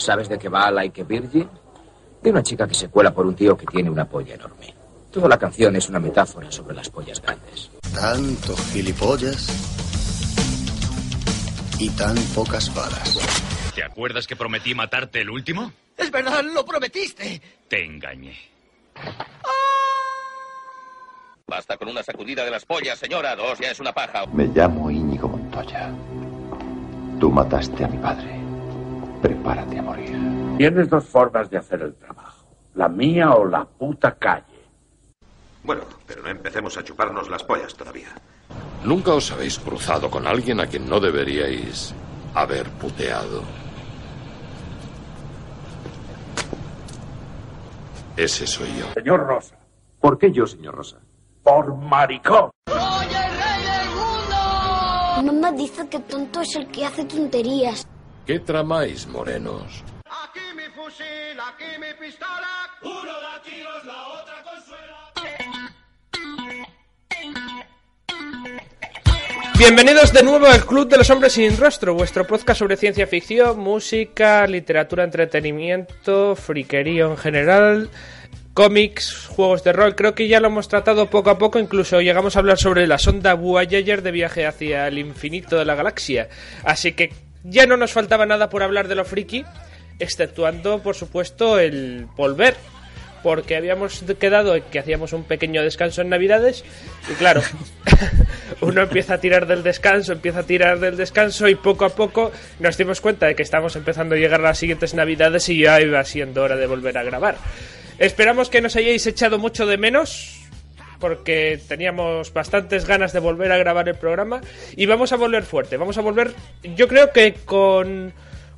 ¿Sabes de qué va Like a Virgin? De una chica que se cuela por un tío que tiene una polla enorme. Toda la canción es una metáfora sobre las pollas grandes. Tanto gilipollas y tan pocas balas. ¿Te acuerdas que prometí matarte el último? Es verdad, lo prometiste. Te engañé. Basta con una sacudida de las pollas, señora. Dos ya es una paja. Me llamo Íñigo Montoya. Tú mataste a mi padre. Prepárate a morir. Tienes dos formas de hacer el trabajo. La mía o la puta calle. Bueno, pero no empecemos a chuparnos las pollas todavía. ¿Nunca os habéis cruzado con alguien a quien no deberíais haber puteado? Ese soy yo. Señor Rosa. ¿Por qué yo, señor Rosa? Por maricón. No me dice que tonto es el que hace tonterías. ¿Qué tramáis, morenos? Aquí mi fusil, aquí mi pistola. Uno da tiros, la otra consuela. Bienvenidos de nuevo al Club de los Hombres Sin Rostro, vuestro podcast sobre ciencia ficción, música, literatura, entretenimiento, friquerío en general, cómics, juegos de rol. Creo que ya lo hemos tratado poco a poco, incluso llegamos a hablar sobre la sonda Voyager de viaje hacia el infinito de la galaxia. Así que ya no nos faltaba nada por hablar de lo friki, exceptuando, por supuesto, el volver. Porque habíamos quedado en que hacíamos un pequeño descanso en Navidades. Y claro, uno empieza a tirar del descanso, empieza a tirar del descanso y poco a poco nos dimos cuenta de que estamos empezando a llegar a las siguientes Navidades y ya iba siendo hora de volver a grabar. Esperamos que nos hayáis echado mucho de menos, porque teníamos bastantes ganas de volver a grabar el programa y vamos a volver fuerte, vamos a volver yo creo que con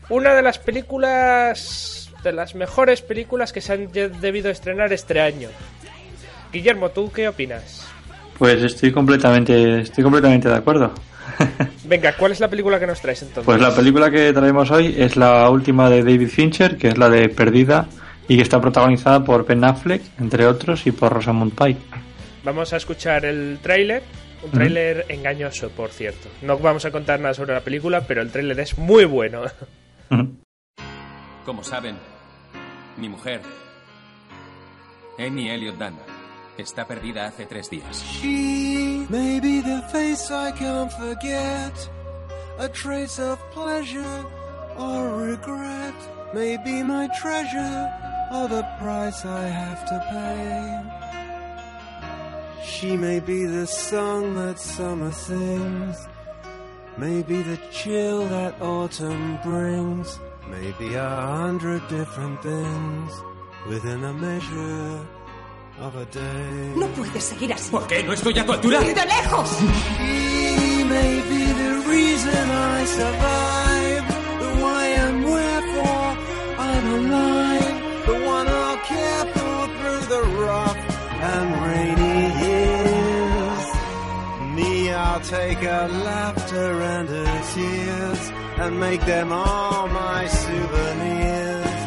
una de las películas de las mejores películas que se han debido estrenar este año. Guillermo, ¿tú qué opinas? Pues estoy completamente estoy completamente de acuerdo. Venga, ¿cuál es la película que nos traes entonces? Pues la película que traemos hoy es la última de David Fincher, que es la de Perdida y que está protagonizada por Ben Affleck, entre otros, y por Rosamund Pike. Vamos a escuchar el tráiler, un tráiler engañoso, por cierto. No vamos a contar nada sobre la película, pero el tráiler es muy bueno. Como saben, mi mujer, Annie Elliot Dunn, está perdida hace tres días. She may be the face I can't forget, a trace of pleasure or regret, may be my treasure or the price I have to pay. She may be the song that summer sings, may be the chill that autumn brings, may be a hundred different things within a measure of a day. No puedes seguir así. ¿Por qué? ¿No estoy a tu altura? ¡De lejos! She may be the reason I survive, the why and wherefore I'm alive, the one I'll care for through the rough and rainy I'll take her laughter and her tears and make them all my souvenirs.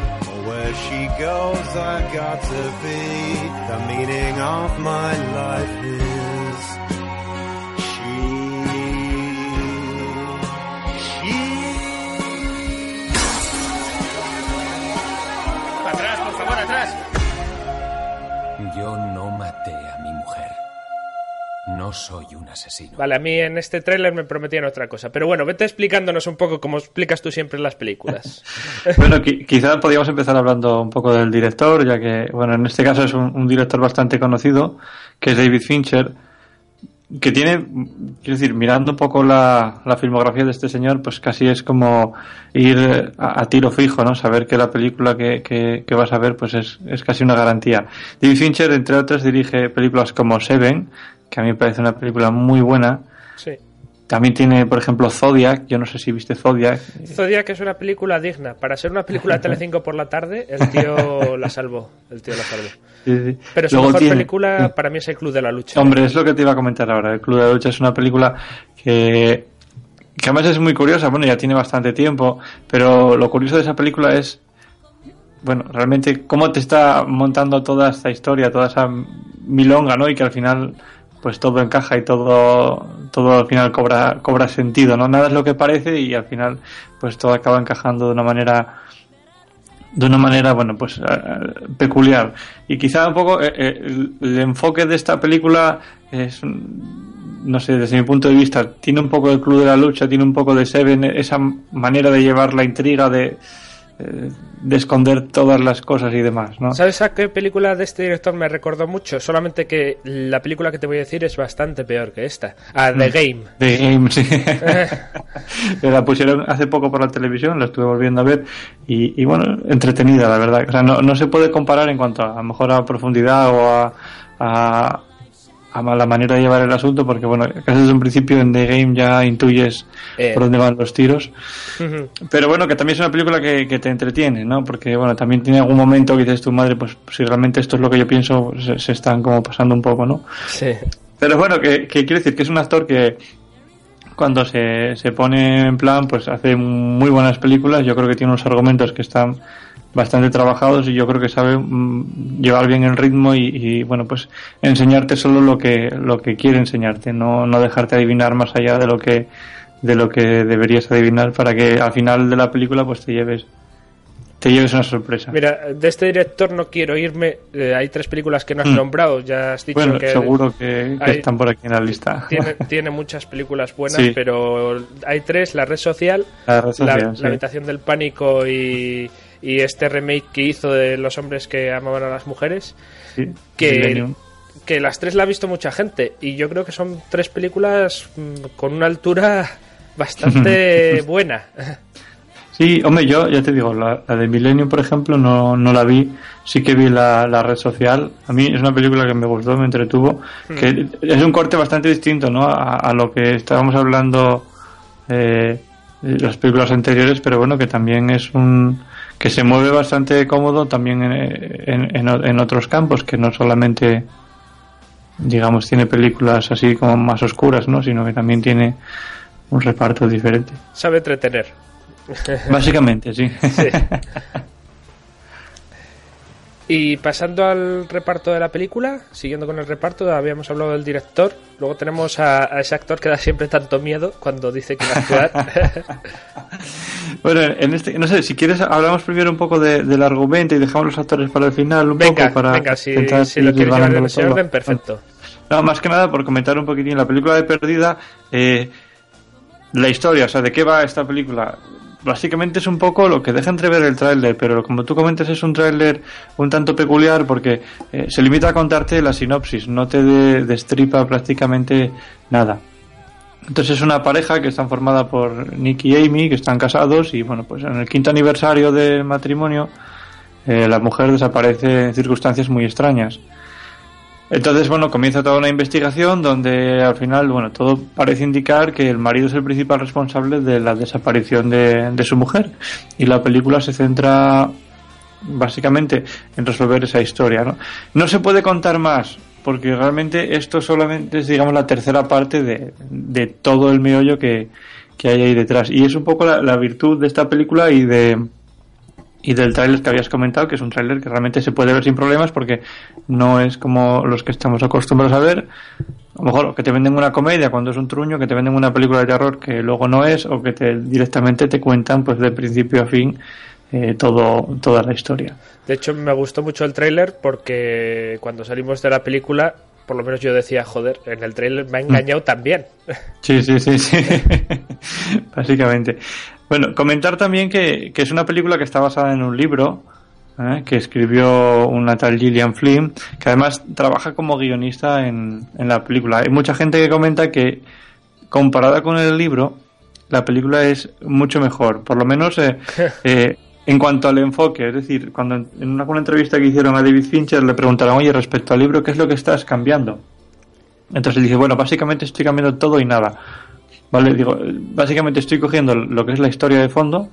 Where she goes, I've got to be. The meaning of my life is. Soy un asesino. Vale, a mí en este tráiler me prometían otra cosa. Pero bueno, vete explicándonos un poco como explicas tú siempre en las películas. bueno, qui quizás podríamos empezar hablando un poco del director, ya que, bueno, en este caso es un, un director bastante conocido, que es David Fincher, que tiene, quiero decir, mirando un poco la, la, filmografía de este señor, pues casi es como ir a, a tiro fijo, ¿no? Saber que la película que, que, que, vas a ver, pues es, es casi una garantía. David Fincher, entre otras, dirige películas como Seven, que a mí me parece una película muy buena. Sí. también tiene, por ejemplo, Zodiac. Yo no sé si viste Zodiac. Zodiac es una película digna. Para ser una película de Telecinco por la tarde, el tío la salvó. El tío la salvó. Sí, sí. Pero su Luego mejor tiene- película para mí es El Club de la Lucha. Hombre, es lo que te iba a comentar ahora. El Club de la Lucha es una película que, que además es muy curiosa. Bueno, ya tiene bastante tiempo, pero lo curioso de esa película es, bueno, realmente cómo te está montando toda esta historia, toda esa milonga, ¿no? Y que al final, pues todo encaja y todo, todo al final cobra, cobra sentido, ¿no? Nada es lo que parece y al final, pues todo acaba encajando de una manera de una manera, bueno, pues eh, peculiar. Y quizá un poco eh, eh, el, el enfoque de esta película es, no sé, desde mi punto de vista, tiene un poco el club de la lucha, tiene un poco de Seven, esa manera de llevar la intriga, de, eh, de esconder todas las cosas y demás, ¿no? ¿Sabes a qué película de este director me recordó mucho? Solamente que la película que te voy a decir es bastante peor que esta. A The Mm. Game. The Game, sí. la pusieron hace poco por la televisión, la estuve volviendo a ver y, y bueno, entretenida, la verdad. O sea, no, no se puede comparar en cuanto a, a lo mejor a profundidad o a, a, a la manera de llevar el asunto, porque bueno, casi desde un principio en The Game ya intuyes Eh. por dónde van los tiros. Pero bueno, que también es una película que, que te entretiene, ¿no? Porque bueno, también tiene algún momento que dices tu madre, pues si realmente esto es lo que yo pienso, se, se están como pasando un poco, ¿no? Sí. Pero bueno, que, que quiero decir que es un actor que cuando se, se pone en plan, pues hace muy buenas películas. Yo creo que tiene unos argumentos que están bastante trabajados y yo creo que sabe mm, llevar bien el ritmo y, y, bueno, pues enseñarte solo lo que, lo que quiere enseñarte, no, no dejarte adivinar más allá de lo que de lo que deberías adivinar para que al final de la película pues te lleves te lleves una sorpresa. Mira, de este director no quiero irme. eh, hay tres películas que no has Mm. nombrado. Ya has dicho bueno, que. seguro que, hay- están por aquí en la lista. Tiene, tiene muchas películas buenas, Sí. pero hay tres: La Red Social, La Red Social, la, sí. La Habitación del Pánico y, y este remake que hizo de Los Hombres que Amaban a las Mujeres. Sí, que, Millennium. que las tres la ha visto mucha gente y yo creo que son tres películas mm, con una altura bastante buena. Sí, hombre, yo ya te digo, la, la de Millennium, por ejemplo, no, no la vi. Sí que vi la, la red social. A mí es una película que me gustó, me entretuvo. Hmm. Que es un corte bastante distinto, ¿no? A, a lo que estábamos hablando eh, de las películas anteriores, pero bueno, que también es un. Que se mueve bastante cómodo también en, en, en, en otros campos, que no solamente. digamos, tiene películas así como más oscuras, ¿no? Sino que también tiene un reparto diferente. Sabe entretener. Básicamente, sí. Sí. Y pasando al reparto de la película, siguiendo con el reparto, habíamos hablado del director. Luego tenemos a, a ese actor que da siempre tanto miedo cuando dice que va a actuar. Bueno, en este, no sé, si quieres hablamos primero un poco de- del argumento y dejamos los actores para el final un venga, poco para venga, si, lo quieres llevar en ese orden, perfecto. No, más que nada por comentar un poquitín la película de Perdida, eh, la historia, o sea, de qué va esta película. Básicamente es un poco lo que deja entrever el tráiler, pero como tú comentas es un tráiler un tanto peculiar porque eh, se limita a contarte la sinopsis, no te de- destripa prácticamente nada. Entonces es una pareja que están formada por Nick y Amy, que están casados y bueno, pues en el quinto aniversario del matrimonio eh, la mujer desaparece en circunstancias muy extrañas. Entonces, bueno, comienza toda una investigación donde al final, bueno, todo parece indicar que el marido es el principal responsable de la desaparición de, de su mujer. Y la película se centra básicamente en resolver esa historia, ¿no? No se puede contar más, porque realmente esto solamente es, digamos, la tercera parte de, de todo el meollo que, que hay ahí detrás. Y es un poco la, la virtud de esta película y de y del tráiler que habías comentado, que es un tráiler que realmente se puede ver sin problemas porque no es como los que estamos acostumbrados a ver. A lo mejor que te venden una comedia cuando es un truño, que te venden una película de terror que luego no es, o que te directamente te cuentan pues de principio a fin eh, todo, toda la historia. De hecho, me gustó mucho el tráiler porque cuando salimos de la película, por lo menos yo decía, joder, en el tráiler me ha engañado también. Sí, sí, sí, sí. Básicamente. Bueno, comentar también que, que es una película que está basada en un libro ¿eh? que escribió una tal Gillian Flynn, que además trabaja como guionista en, en la película. Hay mucha gente que comenta que comparada con el libro, la película es mucho mejor. Por lo menos eh, eh, en cuanto al enfoque. Es decir, cuando en una, una entrevista que hicieron a David Fincher le preguntaron, oye, respecto al libro, ¿qué es lo que estás cambiando? Entonces él dice, bueno, básicamente estoy cambiando todo y nada. ¿Vale? Digo, básicamente estoy cogiendo lo que es la historia de fondo,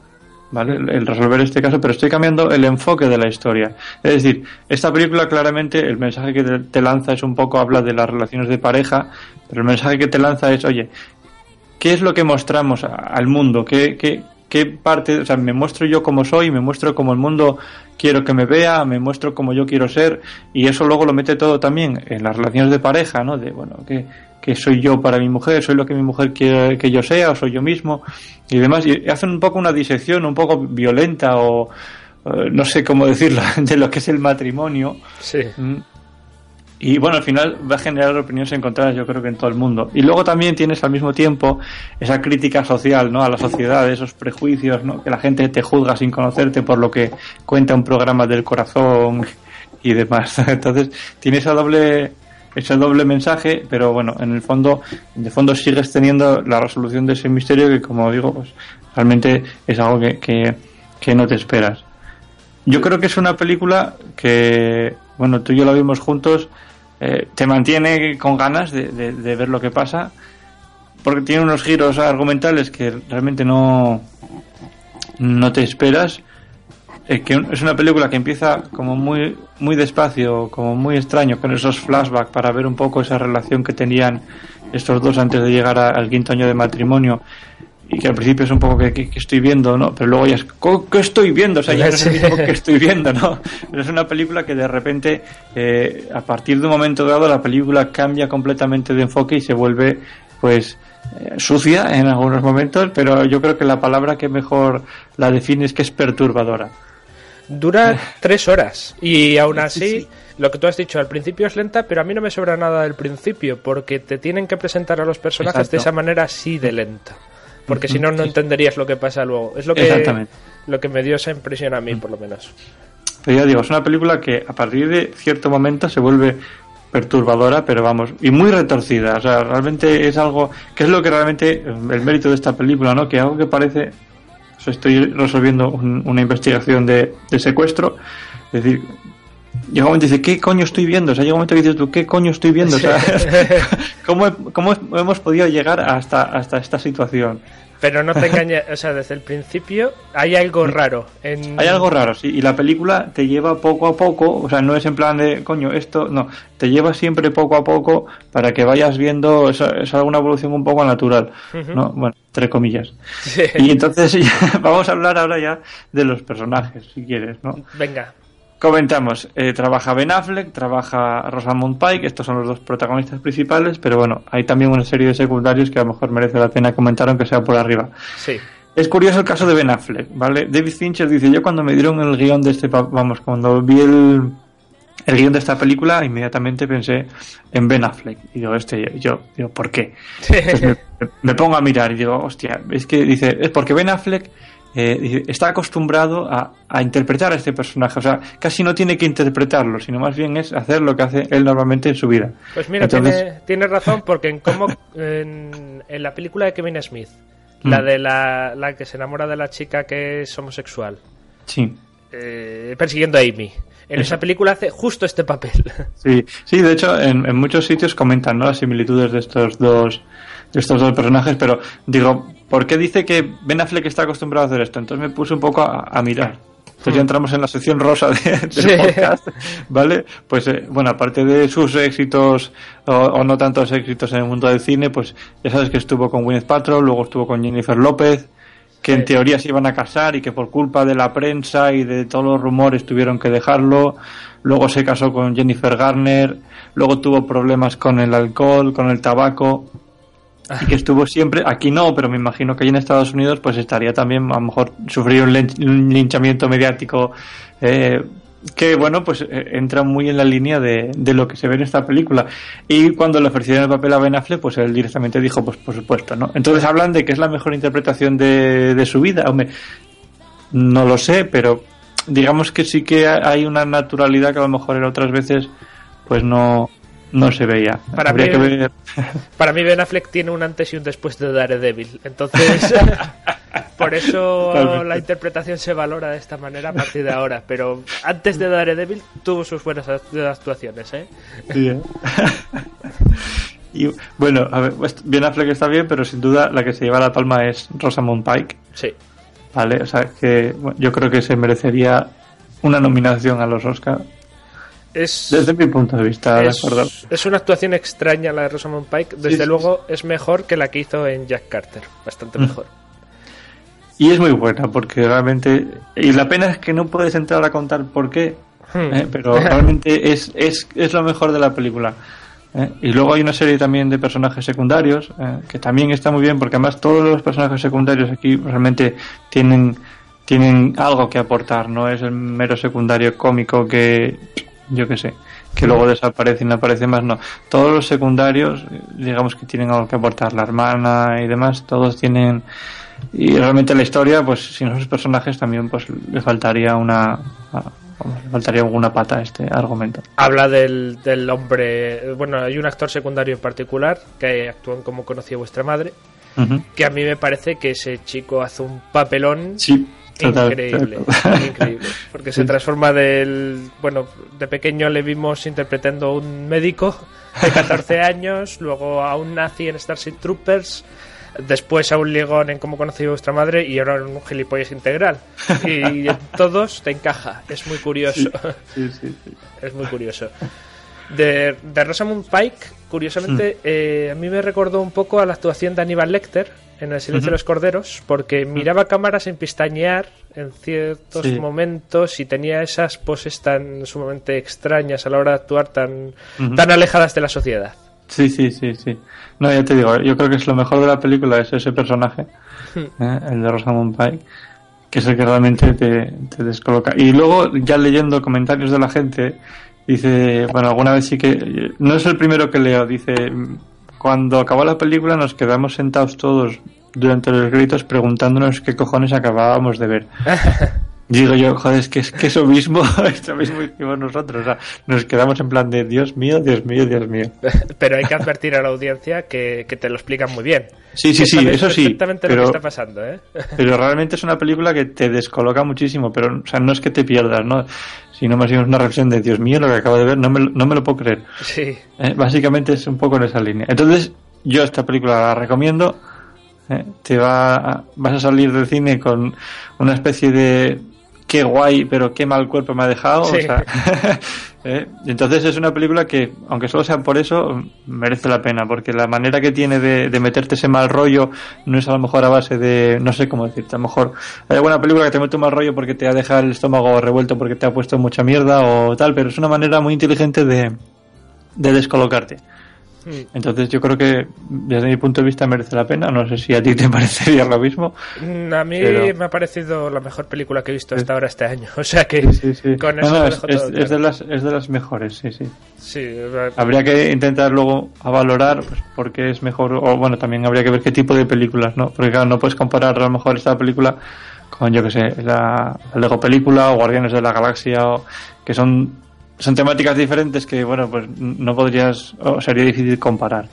¿vale? El resolver este caso, pero estoy cambiando el enfoque de la historia. Es decir, esta película claramente el mensaje que te, lanza es un poco, habla de las relaciones de pareja, pero el mensaje que te lanza es, oye, ¿qué es lo que mostramos al mundo? ¿Qué, qué, qué parte, o sea, me muestro yo como soy, me muestro como el mundo quiero que me vea, me muestro como yo quiero ser, y eso luego lo mete todo también en las relaciones de pareja, ¿no? De, bueno, que, que soy yo para mi mujer, soy lo que mi mujer quiere que yo sea, o soy yo mismo, y demás, y hacen un poco una disección un poco violenta o eh, no sé cómo decirlo, de lo que es el matrimonio. Sí. Mm. Y bueno, al final va a generar opiniones encontradas, yo creo que en todo el mundo. Y luego también tienes al mismo tiempo esa crítica social, ¿no? A la sociedad, esos prejuicios, ¿no? Que la gente te juzga sin conocerte por lo que cuenta un programa del corazón y demás. Entonces, tiene esa doble ese doble mensaje, pero bueno, en el fondo, de fondo sigues teniendo la resolución de ese misterio que, como digo, pues realmente es algo que, que, no te esperas. Yo creo que es una película que, bueno, tú y yo la vimos juntos, eh, te mantiene con ganas de, de- de ver lo que pasa, porque tiene unos giros argumentales que realmente no, no te esperas. Eh, que es una película que empieza como muy, muy despacio, como muy extraño, con esos flashbacks para ver un poco esa relación que tenían estos dos antes de llegar a- al quinto año de matrimonio. Y que al principio es un poco que, que- que estoy viendo, ¿no? Pero luego ya es, "Co- ¿qué estoy viendo? O sea, ya no mismo que estoy viendo, ¿no? Pero es una película que de repente, eh, a partir de un momento dado, la película cambia completamente de enfoque y se vuelve, pues, eh, sucia en algunos momentos, pero yo creo que la palabra que mejor la define es que es perturbadora. Dura tres horas y aún así, lo que tú has dicho al principio es lenta, pero a mí no me sobra nada del principio porque te tienen que presentar a los personajes Exacto. de esa manera así de lenta. Porque si no, no entenderías lo que pasa luego. Es lo que, Exactamente. lo que me dio esa impresión a mí, por lo menos. Pero ya digo, es una película que a partir de cierto momento se vuelve perturbadora, pero vamos, y muy retorcida. O sea, realmente es algo que es lo que realmente el mérito de esta película, ¿no? Que algo que parece, o sea, estoy resolviendo un- una investigación de, de secuestro, es decir, llega un momento y dice, ¿qué coño estoy viendo? O sea, llega un momento que dices tú, ¿qué coño estoy viendo? O sea, ¿cómo, cómo hemos podido llegar hasta, hasta esta situación? Pero no te engañes, o sea, desde el principio hay algo raro. En... Hay algo raro, sí, y la película te lleva poco a poco, o sea, no es en plan de, coño, esto, no, te lleva siempre poco a poco para que vayas viendo, es, es alguna evolución un poco natural. ¿no? Bueno, entre comillas. Sí. Y entonces vamos a hablar ahora ya de los personajes, si quieres, ¿no? Venga. Comentamos, eh, trabaja Ben Affleck, trabaja Rosamund Pike, estos son los dos protagonistas principales, pero bueno, hay también una serie de secundarios que a lo mejor merece la pena comentar aunque sea por arriba. Sí. Es curioso el caso de Ben Affleck, ¿vale? David Fincher dice, yo cuando me dieron el guion de este, vamos, cuando vi el, el guion de esta película, inmediatamente pensé en Ben Affleck. Y digo, este, yo, digo, ¿por qué? Me, me pongo a mirar y digo, hostia, es que dice, es porque Ben Affleck eh, está acostumbrado a, a interpretar a este personaje, o sea, casi no tiene que interpretarlo, sino más bien es hacer lo que hace él normalmente en su vida. Pues mira, Entonces- tiene, tiene razón porque en cómo en, en la película de Kevin Smith, la Mm. de la, la que se enamora de la chica que es homosexual, Sí. eh, persiguiendo a Amy. En esa película hace justo este papel. Sí, sí, de hecho en, en muchos sitios comentan ¿no? las similitudes de estos dos estos dos personajes, pero digo, ¿por qué dice que Ben Affleck está acostumbrado a hacer esto? Entonces me puse un poco a, a mirar. Entonces ya entramos en la sección rosa de- del Sí. podcast, ¿vale? Pues eh, bueno, aparte de sus éxitos o, o no tantos éxitos en el mundo del cine, pues ya sabes que estuvo con Gwyneth Paltrow, luego estuvo con Jennifer López, que en teoría se iban a casar y que por culpa de la prensa y de todos los rumores tuvieron que dejarlo. Luego se casó con Jennifer Garner, luego tuvo problemas con el alcohol, con el tabaco y que estuvo siempre, aquí no, pero me imagino que allí en Estados Unidos pues estaría también, a lo mejor sufrir un, lin- un linchamiento mediático eh, que bueno, pues eh, entra muy en la línea de, de lo que se ve en esta película. Y cuando le ofrecieron el papel a Ben Affleck, pues él directamente dijo, pues por supuesto, ¿no? Entonces hablan de que es la mejor interpretación de, de su vida. Hombre, no lo sé, pero digamos que sí que hay una naturalidad que a lo mejor en otras veces pues no, no se veía. Para Habría mí- que ver. Para mí Ben Affleck tiene un antes y un después de Daredevil. Entonces, por eso Totalmente. la interpretación se valora de esta manera a partir de ahora. Pero antes de Daredevil tuvo sus buenas act- actuaciones, ¿eh? Sí, ¿eh? Y bueno, a ver, pues, Ben Affleck está bien, pero sin duda la que se lleva la palma es Rosamund Pike. Sí. Vale, o sea que bueno, yo creo que se merecería una nominación a los Oscar. Es, Desde mi punto de vista, ¿de es, una actuación extraña la de Rosamund Pike. Desde sí, luego es mejor que la que hizo en Jack Carter. Bastante Mm. mejor. Y es muy buena, porque realmente. Y la pena es que no puedes entrar a contar por qué, Hmm. ¿eh? pero realmente es, es, es lo mejor de la película. ¿eh? Y luego hay una serie también de personajes secundarios, ¿eh? que también está muy bien, porque además todos los personajes secundarios aquí realmente tienen, tienen algo que aportar, no es el mero secundario cómico que, yo qué sé, que luego desaparece y no aparece más, no. Todos los secundarios, digamos que tienen algo que aportar, la hermana y demás, todos tienen y realmente la historia pues sin esos personajes también pues le faltaría una vamos, le faltaría alguna pata a este argumento Habla del, del hombre. Bueno, hay un actor secundario en particular que actúa en como conocía vuestra madre. Que a mí me parece que ese chico hace un papelón sí increíble, increíble, porque se transforma del, bueno, de pequeño le vimos interpretando a un médico de 14 años, luego a un nazi en Starship Troopers, después a un ligón en Cómo conocí a vuestra madre y ahora en un gilipollas integral. Y en todos te encaja, es muy curioso. Sí, sí, sí. Es muy curioso. De, de Rosamund Pike, curiosamente, eh, a mí me recordó un poco a la actuación de Aníbal Lecter en El silencio de los corderos, porque miraba cámara sin pistañear en ciertos Sí. momentos y tenía esas poses tan sumamente extrañas a la hora de actuar, tan, tan alejadas de la sociedad. sí sí sí sí no ya te digo yo creo que es lo mejor de la película es ese personaje Hmm. ¿eh? el de Rosamund Pike que es el que realmente te, te descoloca y luego ya leyendo comentarios de la gente dice bueno alguna vez sí que no es el primero que leo dice cuando acabó la película nos quedamos sentados todos durante los gritos preguntándonos qué cojones acabábamos de ver Digo yo, joder, es que, es que eso mismo, eso mismo hicimos nosotros. O sea, nos quedamos en plan de Dios mío, Dios mío, Dios mío. Pero hay que advertir a la audiencia que, que te lo explican muy bien. Sí, sí, sí, eso sí, perfectamente lo pero- que está pasando, ¿eh? Pero realmente es una película que te descoloca muchísimo, pero o sea, no es que te pierdas, ¿no? Sino más bien una reflexión de Dios mío, lo que acabo de ver, no me, lo- no me lo puedo creer. Sí. Eh, Básicamente es un poco en esa línea. Entonces, yo esta película la recomiendo. eh, Te va vas a salir del cine con una especie de qué guay, pero qué mal cuerpo me ha dejado. Sí. O sea, eh, entonces es una película que, aunque solo sea por eso, merece la pena, porque la manera que tiene de, de meterte ese mal rollo no es a lo mejor a base de, no sé cómo decirte, a lo mejor hay alguna película que te mete un mal rollo porque te ha dejado el estómago revuelto porque te ha puesto mucha mierda o tal, pero es una manera muy inteligente de, de descolocarte. Mm. Entonces yo creo que desde mi punto de vista merece la pena. No sé si a ti te parecería lo mismo. Mm, A mí Pero- me ha parecido la mejor película que he visto hasta ahora este año. O sea que Sí, sí. con No, eso no, lo es, dejo es- todo es claro. de las, es de las mejores, sí, sí. Sí, eh, Habría que intentar luego a valorar pues, por qué es mejor, o bueno, también habría que ver qué tipo de películas, ¿no? Porque claro, no puedes comparar a lo mejor esta película con, yo que sé, la, la Lego película o Guardianes de la Galaxia, o, que son, son temáticas diferentes que, bueno, pues no podrías, o sería difícil comparar.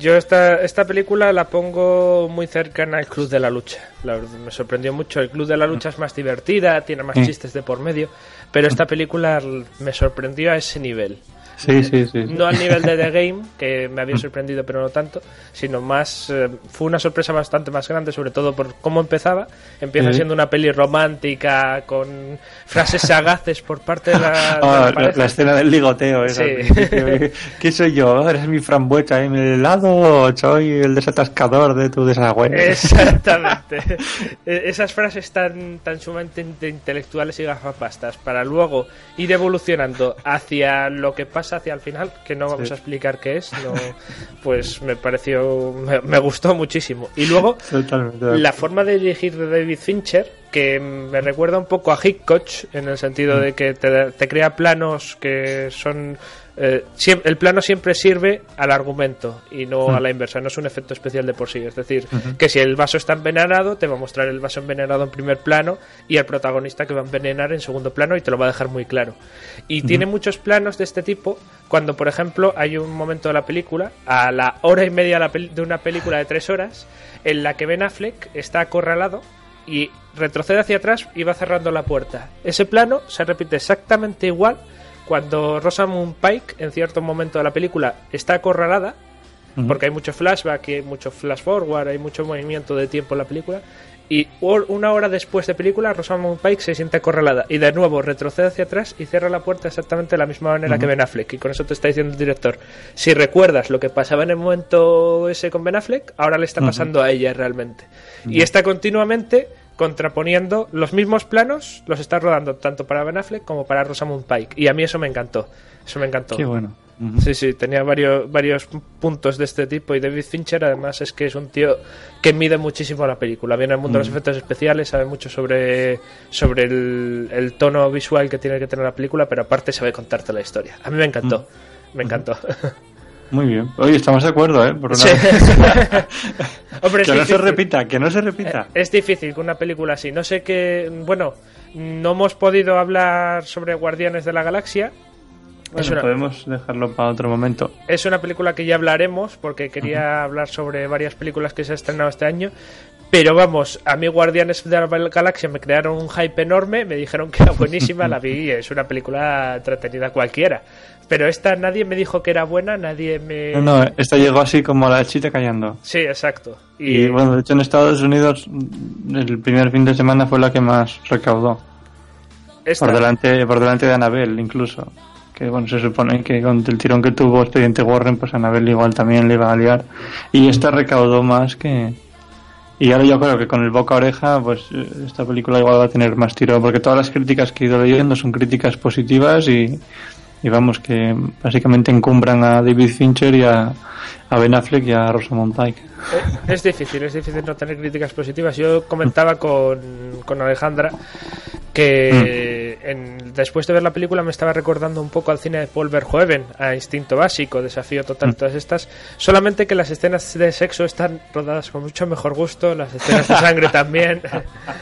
Yo esta, esta película la pongo muy cercana al Club de la Lucha. La me sorprendió mucho. El Club de la Lucha es más divertida, tiene más chistes de por medio, pero esta película me sorprendió a ese nivel. Sí, sí, sí. sí. No al nivel de The Game, que me había sorprendido pero no tanto, sino más... eh, fue una sorpresa bastante más grande, sobre todo por cómo empezaba. Empieza Sí. siendo una peli romántica, con frases sagaces por parte de la, de Ah, la la, la escena del ligoteo, esa. Sí. ¿Qué soy yo? ¿Eres mi frambuesa en el helado soy el desatascador de tu desagüe? Exactamente. E- Esas frases tan, tan sumamente inte- intelectuales y gafapastas para luego ir evolucionando hacia lo que pasa hacia el final, que no vamos Sí. a explicar qué es, no, pues me pareció, me, me gustó muchísimo. Y luego Totalmente. la forma de dirigir de David Fincher, que me recuerda un poco a Hitchcock, en el sentido de que te, te crea planos que son... eh, el plano siempre sirve al argumento y no Mm. a la inversa, no es un efecto especial de por sí. Es decir, que si el vaso está envenenado, te va a mostrar el vaso envenenado en primer plano y al protagonista que va a envenenar en segundo plano y te lo va a dejar muy claro. Y tiene muchos planos de este tipo cuando, por ejemplo, hay un momento de la película, a la hora y media de una película de tres horas, en la que Ben Affleck está acorralado y retrocede hacia atrás y va cerrando la puerta. Ese plano se repite exactamente igual cuando Rosamund Pike, en cierto momento de la película, está acorralada porque hay mucho flashback hay mucho flash forward, hay mucho movimiento de tiempo en la película. Y una hora después de película, Rosamund Pike se siente acorralada y de nuevo retrocede hacia atrás y cierra la puerta exactamente de la misma manera que Ben Affleck. Y con eso te está diciendo el director: si recuerdas lo que pasaba en el momento ese con Ben Affleck, ahora le está pasando a ella realmente. Y está continuamente contraponiendo los mismos planos, los está rodando tanto para Ben Affleck como para Rosamund Pike. Y a mí eso me encantó. Eso me encantó. Qué bueno. Sí, sí, tenía varios, varios puntos de este tipo y David Fincher además es que es un tío que mide muchísimo la película. Viene al mundo de los efectos especiales, sabe mucho sobre, sobre el, el tono visual que tiene que tener la película, pero aparte sabe contarte la historia. A mí me encantó, me encantó. Muy bien. Oye, estamos de acuerdo, ¿eh? Por una Sí. Hombre, que no se repita, que no se repita. Es difícil con una película así. No sé qué. Bueno, no hemos podido hablar sobre Guardianes de la Galaxia. Bueno, es, una, podemos dejarlo para otro momento. es una película que ya hablaremos porque quería hablar sobre varias películas que se han estrenado este año. Pero vamos, a mí Guardianes de la Galaxia me crearon un hype enorme, me dijeron que era buenísima, la vi y es una película entretenida cualquiera. Pero esta nadie me dijo que era buena, nadie me... No, no, esta llegó así como la chita callando. Sí, exacto. Y, bueno, de hecho en Estados Unidos mm, el primer fin de semana fue la que más recaudó. Esta- Por delante, por delante de Annabelle incluso. Que bueno, se supone que con el tirón que tuvo Expediente Warren, pues Annabelle igual también le iba a liar. Y esta recaudó más que... Y ahora yo creo que con el boca a oreja, pues eh, esta película igual va a tener más tiro, porque todas las críticas que he ido leyendo son críticas positivas y, y vamos, que básicamente encumbran a David Fincher y a, a Ben Affleck y a Rosamund Pike. Eh, Es difícil, es difícil no tener críticas positivas. Yo comentaba con, con Alejandra que en- después de ver la película me estaba recordando un poco al cine de Paul Verhoeven, a Instinto Básico, Desafío Total, todas estas. Solamente que las escenas de sexo están rodadas con mucho mejor gusto, las escenas de sangre también,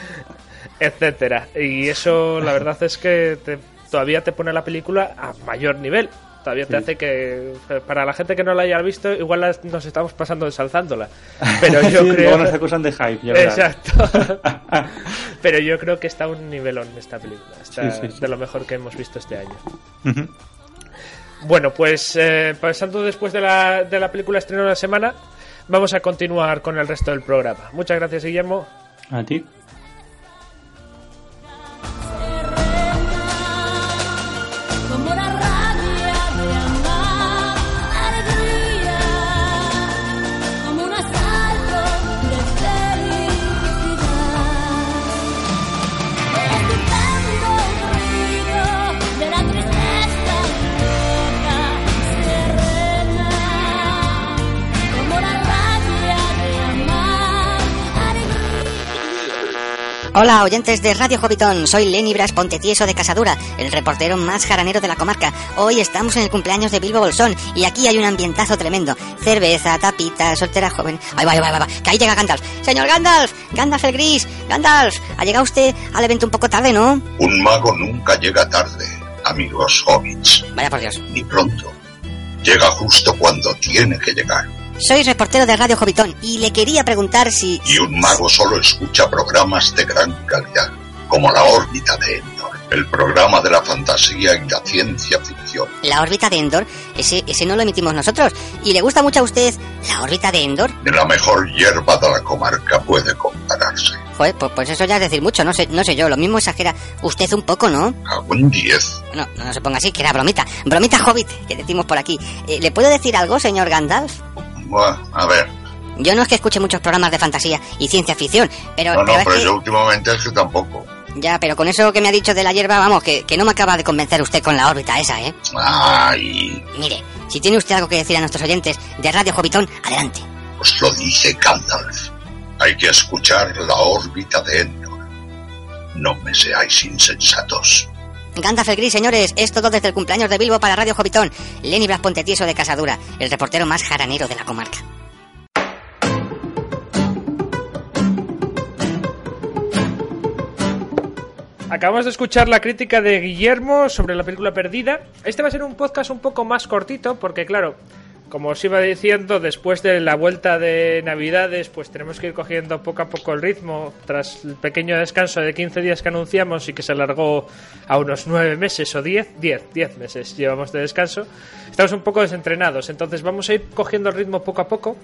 etcétera. Y eso, la verdad es que te- todavía te pone la película a mayor nivel. Todavía te Sí. hace que, para la gente que no la haya visto, igual las- nos estamos pasando ensalzándola. Pero yo Sí, creo. luego nos acusan de hype, ya. Exacto. Pero yo creo que está a un nivelón esta película. Está Sí, de lo mejor que hemos visto este año. Bueno, pues eh, pasando después de la, de la película estreno de la semana, vamos a continuar con el resto del programa. Muchas gracias, Guillermo. A ti. Hola, oyentes de Radio Jovitón. Soy Lenny Bras Pontetieso de Casadura, el reportero más jaranero de la comarca. Hoy estamos en el cumpleaños de Bilbo Bolsón y aquí hay un ambientazo tremendo. Cerveza, tapita, soltera joven. Ahí va, ahí va, ahí va. Que ahí llega Gandalf. Señor Gandalf, Gandalf el gris. Gandalf, ha llegado usted al evento un poco tarde, ¿no? Un mago nunca llega tarde, amigos hobbits, Vaya por Dios. ni pronto. Llega justo cuando tiene que llegar. Soy reportero de Radio Jovitón y le quería preguntar si... Y un mago solo escucha programas de gran calidad, como La órbita de Endor, el programa de la fantasía y la ciencia ficción. La órbita de Endor, ese, ese no lo emitimos nosotros. ¿Y le gusta mucho a usted la órbita de Endor? De la mejor hierba de la comarca puede compararse. Joder, pues, pues eso ya es decir mucho, no sé, no sé yo, lo mismo exagera usted un poco, ¿no? A un 10. No, no, no se ponga así, que era bromita. Bromita hobbit, que decimos por aquí. Eh, ¿Le puedo decir algo, señor Gandalf? Buah, a ver. Yo no es que escuche muchos programas de fantasía y ciencia ficción, pero, No, no, pero es que... yo últimamente es que tampoco. Ya, pero con eso que me ha dicho de la hierba, vamos, que, que no me acaba de convencer usted con la órbita esa, ¿eh? Ay, Mire, si tiene usted algo que decir a nuestros oyentes de Radio Jovitón, adelante. os lo dice Gandalf. Hay que escuchar la órbita de Endor. No me seáis insensatos. Gandalf el Gris, señores, es todo desde el cumpleaños de Bilbo para Radio Jovitón. Lenny Blas Pontetieso de Casadura, el reportero más jaranero de la comarca. Acabamos de escuchar la crítica de Guillermo sobre la película perdida. Este va a ser un podcast un poco más cortito porque, claro, como os iba diciendo, después de la vuelta de Navidades, pues tenemos que ir cogiendo poco a poco el ritmo. Tras el pequeño descanso de 15 días que anunciamos y que se alargó a unos 9 meses o 10, 10, 10 meses llevamos de descanso, estamos un poco desentrenados. Entonces vamos a ir cogiendo el ritmo poco a poco.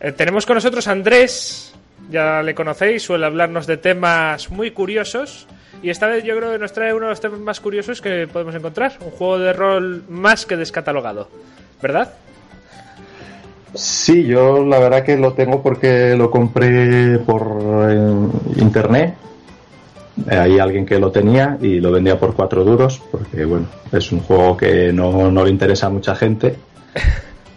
Eh, tenemos con nosotros a Andrés, ya le conocéis, suele hablarnos de temas muy curiosos. Y esta vez yo creo que nos trae uno de los temas más curiosos que podemos encontrar. Un juego de rol más que descatalogado. ¿Verdad? Sí, yo la verdad que lo tengo porque lo compré por eh, internet. Eh, Hay alguien que lo tenía y lo vendía por cuatro duros porque, bueno, es un juego que no, no le interesa a mucha gente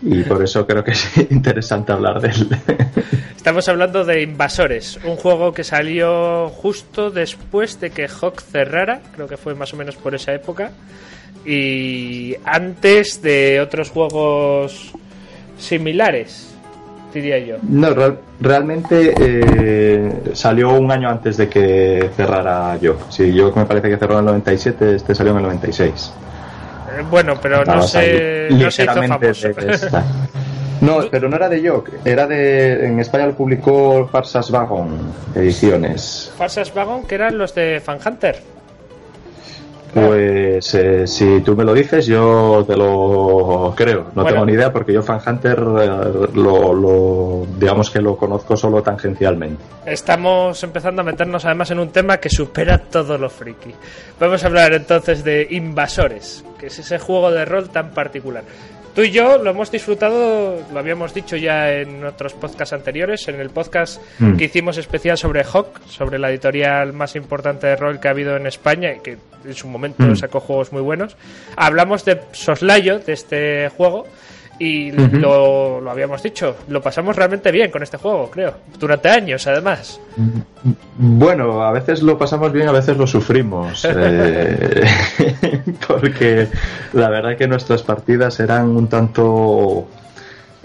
y por eso creo que es interesante hablar de él. Estamos hablando de Invasores, un juego que salió justo después de que Hawk cerrara, creo que fue más o menos por esa época, y antes de otros juegos similares, diría yo. No, real- realmente eh, salió un año antes de que cerrara yo. Sí, yo me parece que cerró en el 97, este salió en el 96. Eh, Bueno, pero no ahí no se hizo famoso. No, pero no era de York, era de. En España lo publicó Farsas Wagon Ediciones. Farsas Wagon, que eran los de Fan Hunter. Pues eh, si tú me lo dices, yo te lo creo. No Bueno. tengo ni idea porque yo Fan Hunter eh, lo, lo- digamos que lo conozco solo tangencialmente. Estamos empezando a meternos además en un tema que supera todo lo friki. Vamos a hablar entonces de Invasores, que es ese juego de rol tan particular. Tú y yo lo hemos disfrutado, lo habíamos dicho ya en otros podcasts anteriores, en el podcast Mm. que hicimos especial sobre Hawk, sobre la editorial más importante de rol que ha habido en España y que en su momento Mm. sacó juegos muy buenos. Hablamos de soslayo de este juego y lo, lo habíamos dicho, lo pasamos realmente bien con este juego, creo, durante años además. Bueno, a veces lo pasamos bien, a veces lo sufrimos. eh, porque la verdad que nuestras partidas eran un tanto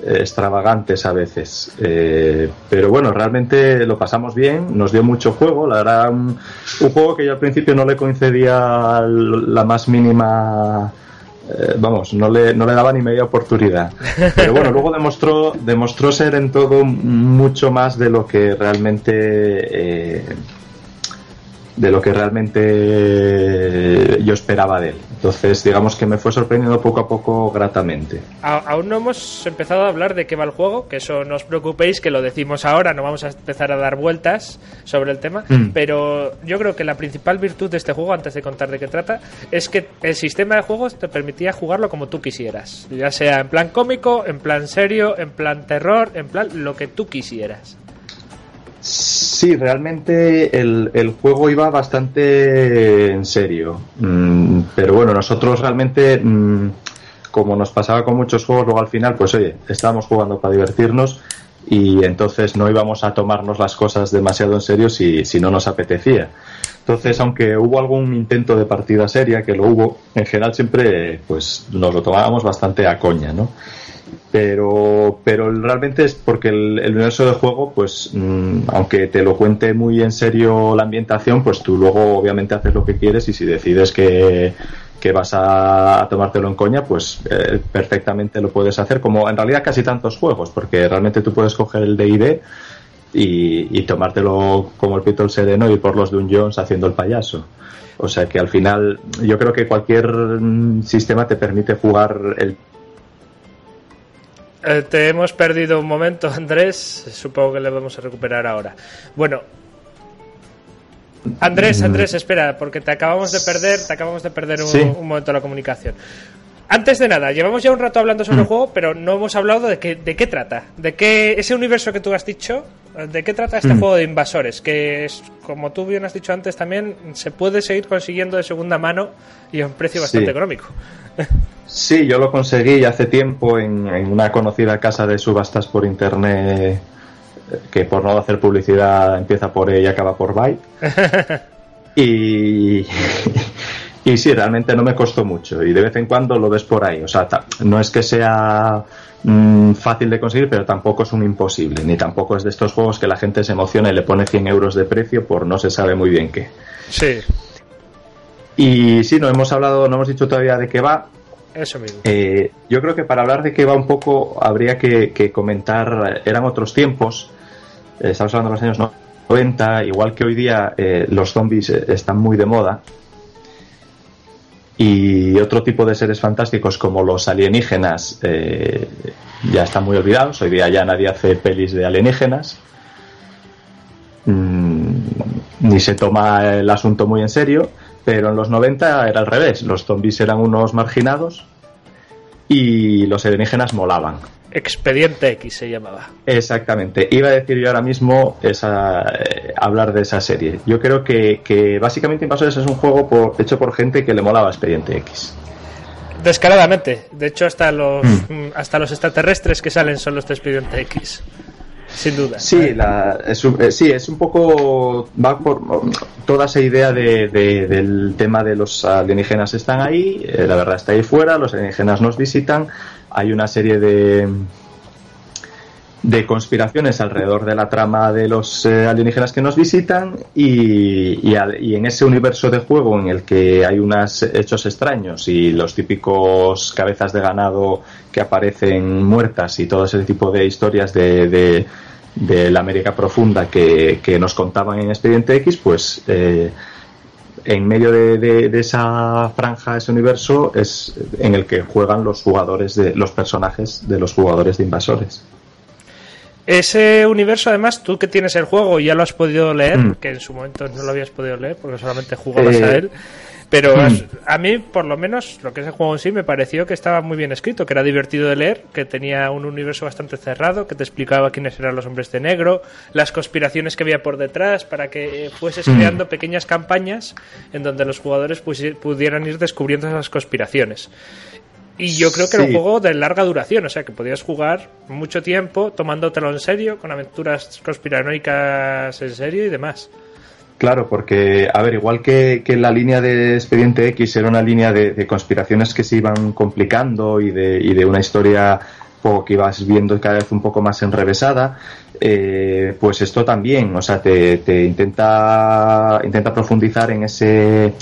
eh, extravagantes a veces. Eh, pero bueno, realmente lo pasamos bien, nos dio mucho juego. La verdad, un, un juego que yo al principio no le concedía la más mínima. Eh, vamos, no le, no le daba ni media oportunidad. Pero bueno, luego demostró, demostró ser en todo mucho más de lo que realmente. eh, de lo que realmente yo esperaba de él. Entonces, digamos que me fue sorprendiendo poco a poco gratamente. A- aún no hemos empezado a hablar de qué va el juego, que eso no os preocupéis, que lo decimos ahora, no vamos a empezar a dar vueltas sobre el tema, Mm. pero yo creo que la principal virtud de este juego, antes de contar de qué trata, es que el sistema de juegos te permitía jugarlo como tú quisieras, ya sea en plan cómico, en plan serio, en plan terror, en plan lo que tú quisieras. Sí, realmente el, el juego iba bastante en serio. Mm, pero bueno, nosotros realmente, mm, como nos pasaba con muchos juegos, luego al final, pues oye, estábamos jugando para divertirnos y entonces no íbamos a tomarnos las cosas demasiado en serio si, si no nos apetecía. Entonces, aunque hubo algún intento de partida seria, que lo hubo, en general siempre pues nos lo tomábamos bastante a coña, ¿no? Pero pero realmente es porque el, universo de juego pues mm, aunque te lo cuente muy en serio la ambientación pues tú luego obviamente haces lo que quieres y si decides que, que vas a, a tomártelo en coña pues eh, perfectamente lo puedes hacer como en realidad casi tantos juegos porque realmente tú puedes coger el D&D y, y tomártelo como el pito el sereno y por los dungeons haciendo el payaso. O sea que al final yo creo que cualquier mm, sistema te permite jugar el Eh, te hemos perdido un momento, Andrés. Supongo que le vamos a recuperar ahora. Bueno. Andrés, Andrés, espera, porque te acabamos de perder, te acabamos de perder un, Sí. un momento la comunicación. Antes de nada, llevamos ya un rato hablando sobre el juego, pero no hemos hablado de qué, de qué trata, de qué ese universo que tú has dicho, de qué trata este Mm. juego de invasores, que es, como tú bien has dicho antes también, se puede seguir consiguiendo de segunda mano y a un precio bastante Sí. económico. Sí, yo lo conseguí hace tiempo en, en una conocida casa de subastas por internet que por no hacer publicidad empieza por E y acaba por Byte. Y, y sí, realmente no me costó mucho y de vez en cuando lo ves por ahí. O sea, no es que sea mm, fácil de conseguir, pero tampoco es un imposible, ni tampoco es de estos juegos que la gente se emociona y le pone 100 euros de precio por no se sabe muy bien qué. Sí. Y sí, no hemos hablado, no hemos dicho todavía de qué va. Eso mismo. Eh, yo creo que para hablar de qué va un poco habría que, que comentar, eran otros tiempos, eh, estamos hablando de los años 90, igual que hoy día eh, los zombies eh, están muy de moda, y otro tipo de seres fantásticos como los alienígenas eh, ya están muy olvidados, hoy día ya nadie hace pelis de alienígenas, Mm, ni se toma el asunto muy en serio, pero en los 90 era al revés, los zombies eran unos marginados y los alienígenas molaban. Expediente X se llamaba. Exactamente. Iba a decir yo ahora mismo esa, eh, hablar de esa serie. Yo creo que, que básicamente Invasores es un juego por- hecho por gente que le molaba Expediente X. Descaradamente. De hecho, hasta los, mm, hasta los extraterrestres que salen son los de Expediente X. Sin duda. Sí, la, es, un- eh, sí, es un poco. Va por toda esa idea de, de- del tema de los alienígenas están ahí, eh, la verdad está ahí fuera, los alienígenas nos visitan. Hay una serie de de conspiraciones alrededor de la trama de los eh, alienígenas que nos visitan y, y y en ese universo de juego en el que hay unos hechos extraños y los típicos cabezas de ganado que aparecen muertas y todo ese tipo de historias de, de- de la América profunda que, que nos contaban en Expediente X, pues eh, en medio de, de- de esa franja, ese universo, es en el que juegan los jugadores de los personajes de los jugadores de invasores. Ese universo, además, tú que tienes el juego ya lo has podido leer, Mm. que en su momento no lo habías podido leer porque solamente jugabas Eh, a él. Pero mm. has- a mí, por lo menos, lo que es el juego en sí, me pareció que estaba muy bien escrito, que era divertido de leer, que tenía un universo bastante cerrado, que te explicaba quiénes eran los hombres de negro, las conspiraciones que había por detrás, para que eh, fueses Mm. creando pequeñas campañas en donde los jugadores pudieran ir descubriendo esas conspiraciones. Y yo creo que era un juego de larga duración, o sea que podías jugar mucho tiempo tomándotelo en serio, con aventuras conspiranoicas en serio y demás. Claro, porque, a ver, igual que, que la línea de Expediente X era una línea de, de conspiraciones que se iban complicando y de, y de una historia que ibas viendo cada vez un poco más enrevesada, eh, pues esto también, o sea, te, te intenta, intenta profundizar en ese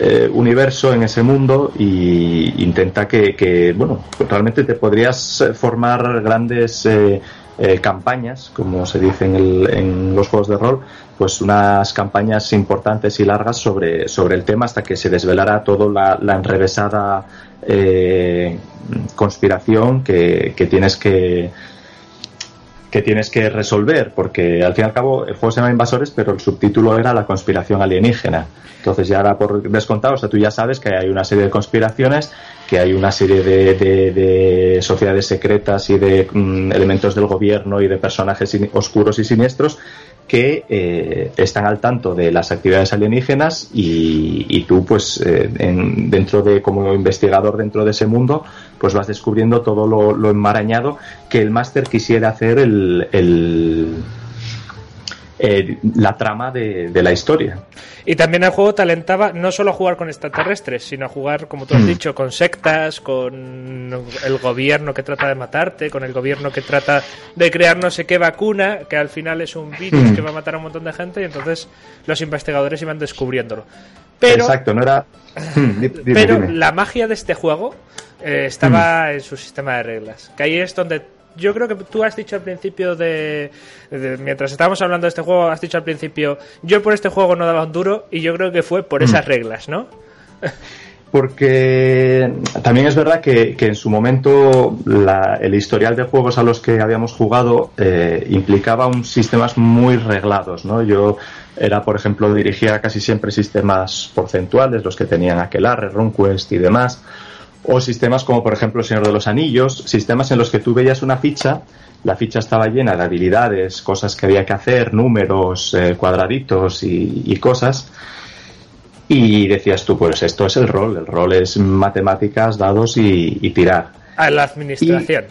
eh, universo, en ese mundo y intenta que, que, bueno, realmente te podrías formar grandes eh, eh, campañas, como se dice en, el- en los juegos de rol, pues unas campañas importantes y largas sobre, sobre el tema hasta que se desvelara toda la, la enrevesada eh, conspiración que, que tienes que que tienes que resolver, porque al fin y al cabo el juego se llama Invasores, pero el subtítulo era La conspiración alienígena. Entonces ya ahora por descontado, o sea, tú ya sabes que hay una serie de conspiraciones, que hay una serie de, de- de sociedades secretas y de mm, elementos del gobierno y de personajes oscuros y siniestros que eh, están al tanto de las actividades alienígenas y, tú pues eh, en- dentro de como investigador dentro de ese mundo pues vas descubriendo todo lo, enmarañado que el máster quisiera hacer el- eh, la trama de, de la historia Y también el juego te alentaba no solo a jugar con extraterrestres, sino a jugar, como tú has Mm. dicho, con sectas, con el gobierno que trata de matarte, con el gobierno que trata de crear no sé qué vacuna, que al final es un virus Mm. que va a matar a un montón de gente, y entonces los investigadores iban descubriéndolo. Pero, exacto no era Hmm, dime, pero la magia de este juego eh, estaba en su sistema de reglas. Que ahí es donde yo creo que tú has dicho al principio de, de- Mientras estábamos hablando de este juego, has dicho al principio, yo por este juego no daba un duro y yo creo que fue por Mm. esas reglas, ¿no? Porque también es verdad que, que en su momento la- el historial de juegos a los que habíamos jugado eh, implicaba un sistemas muy reglados, ¿no? Yo era, por ejemplo, dirigía casi siempre sistemas porcentuales, los que tenían Aquelarre, RunQuest y demás, o sistemas como, por ejemplo, El Señor de los Anillos, sistemas en los que tú veías una ficha, la ficha estaba llena de habilidades, cosas que había que hacer, números, eh, cuadraditos y- y cosas, y decías tú, pues esto es el rol, el rol es matemáticas, dados y, y tirar. A la administración.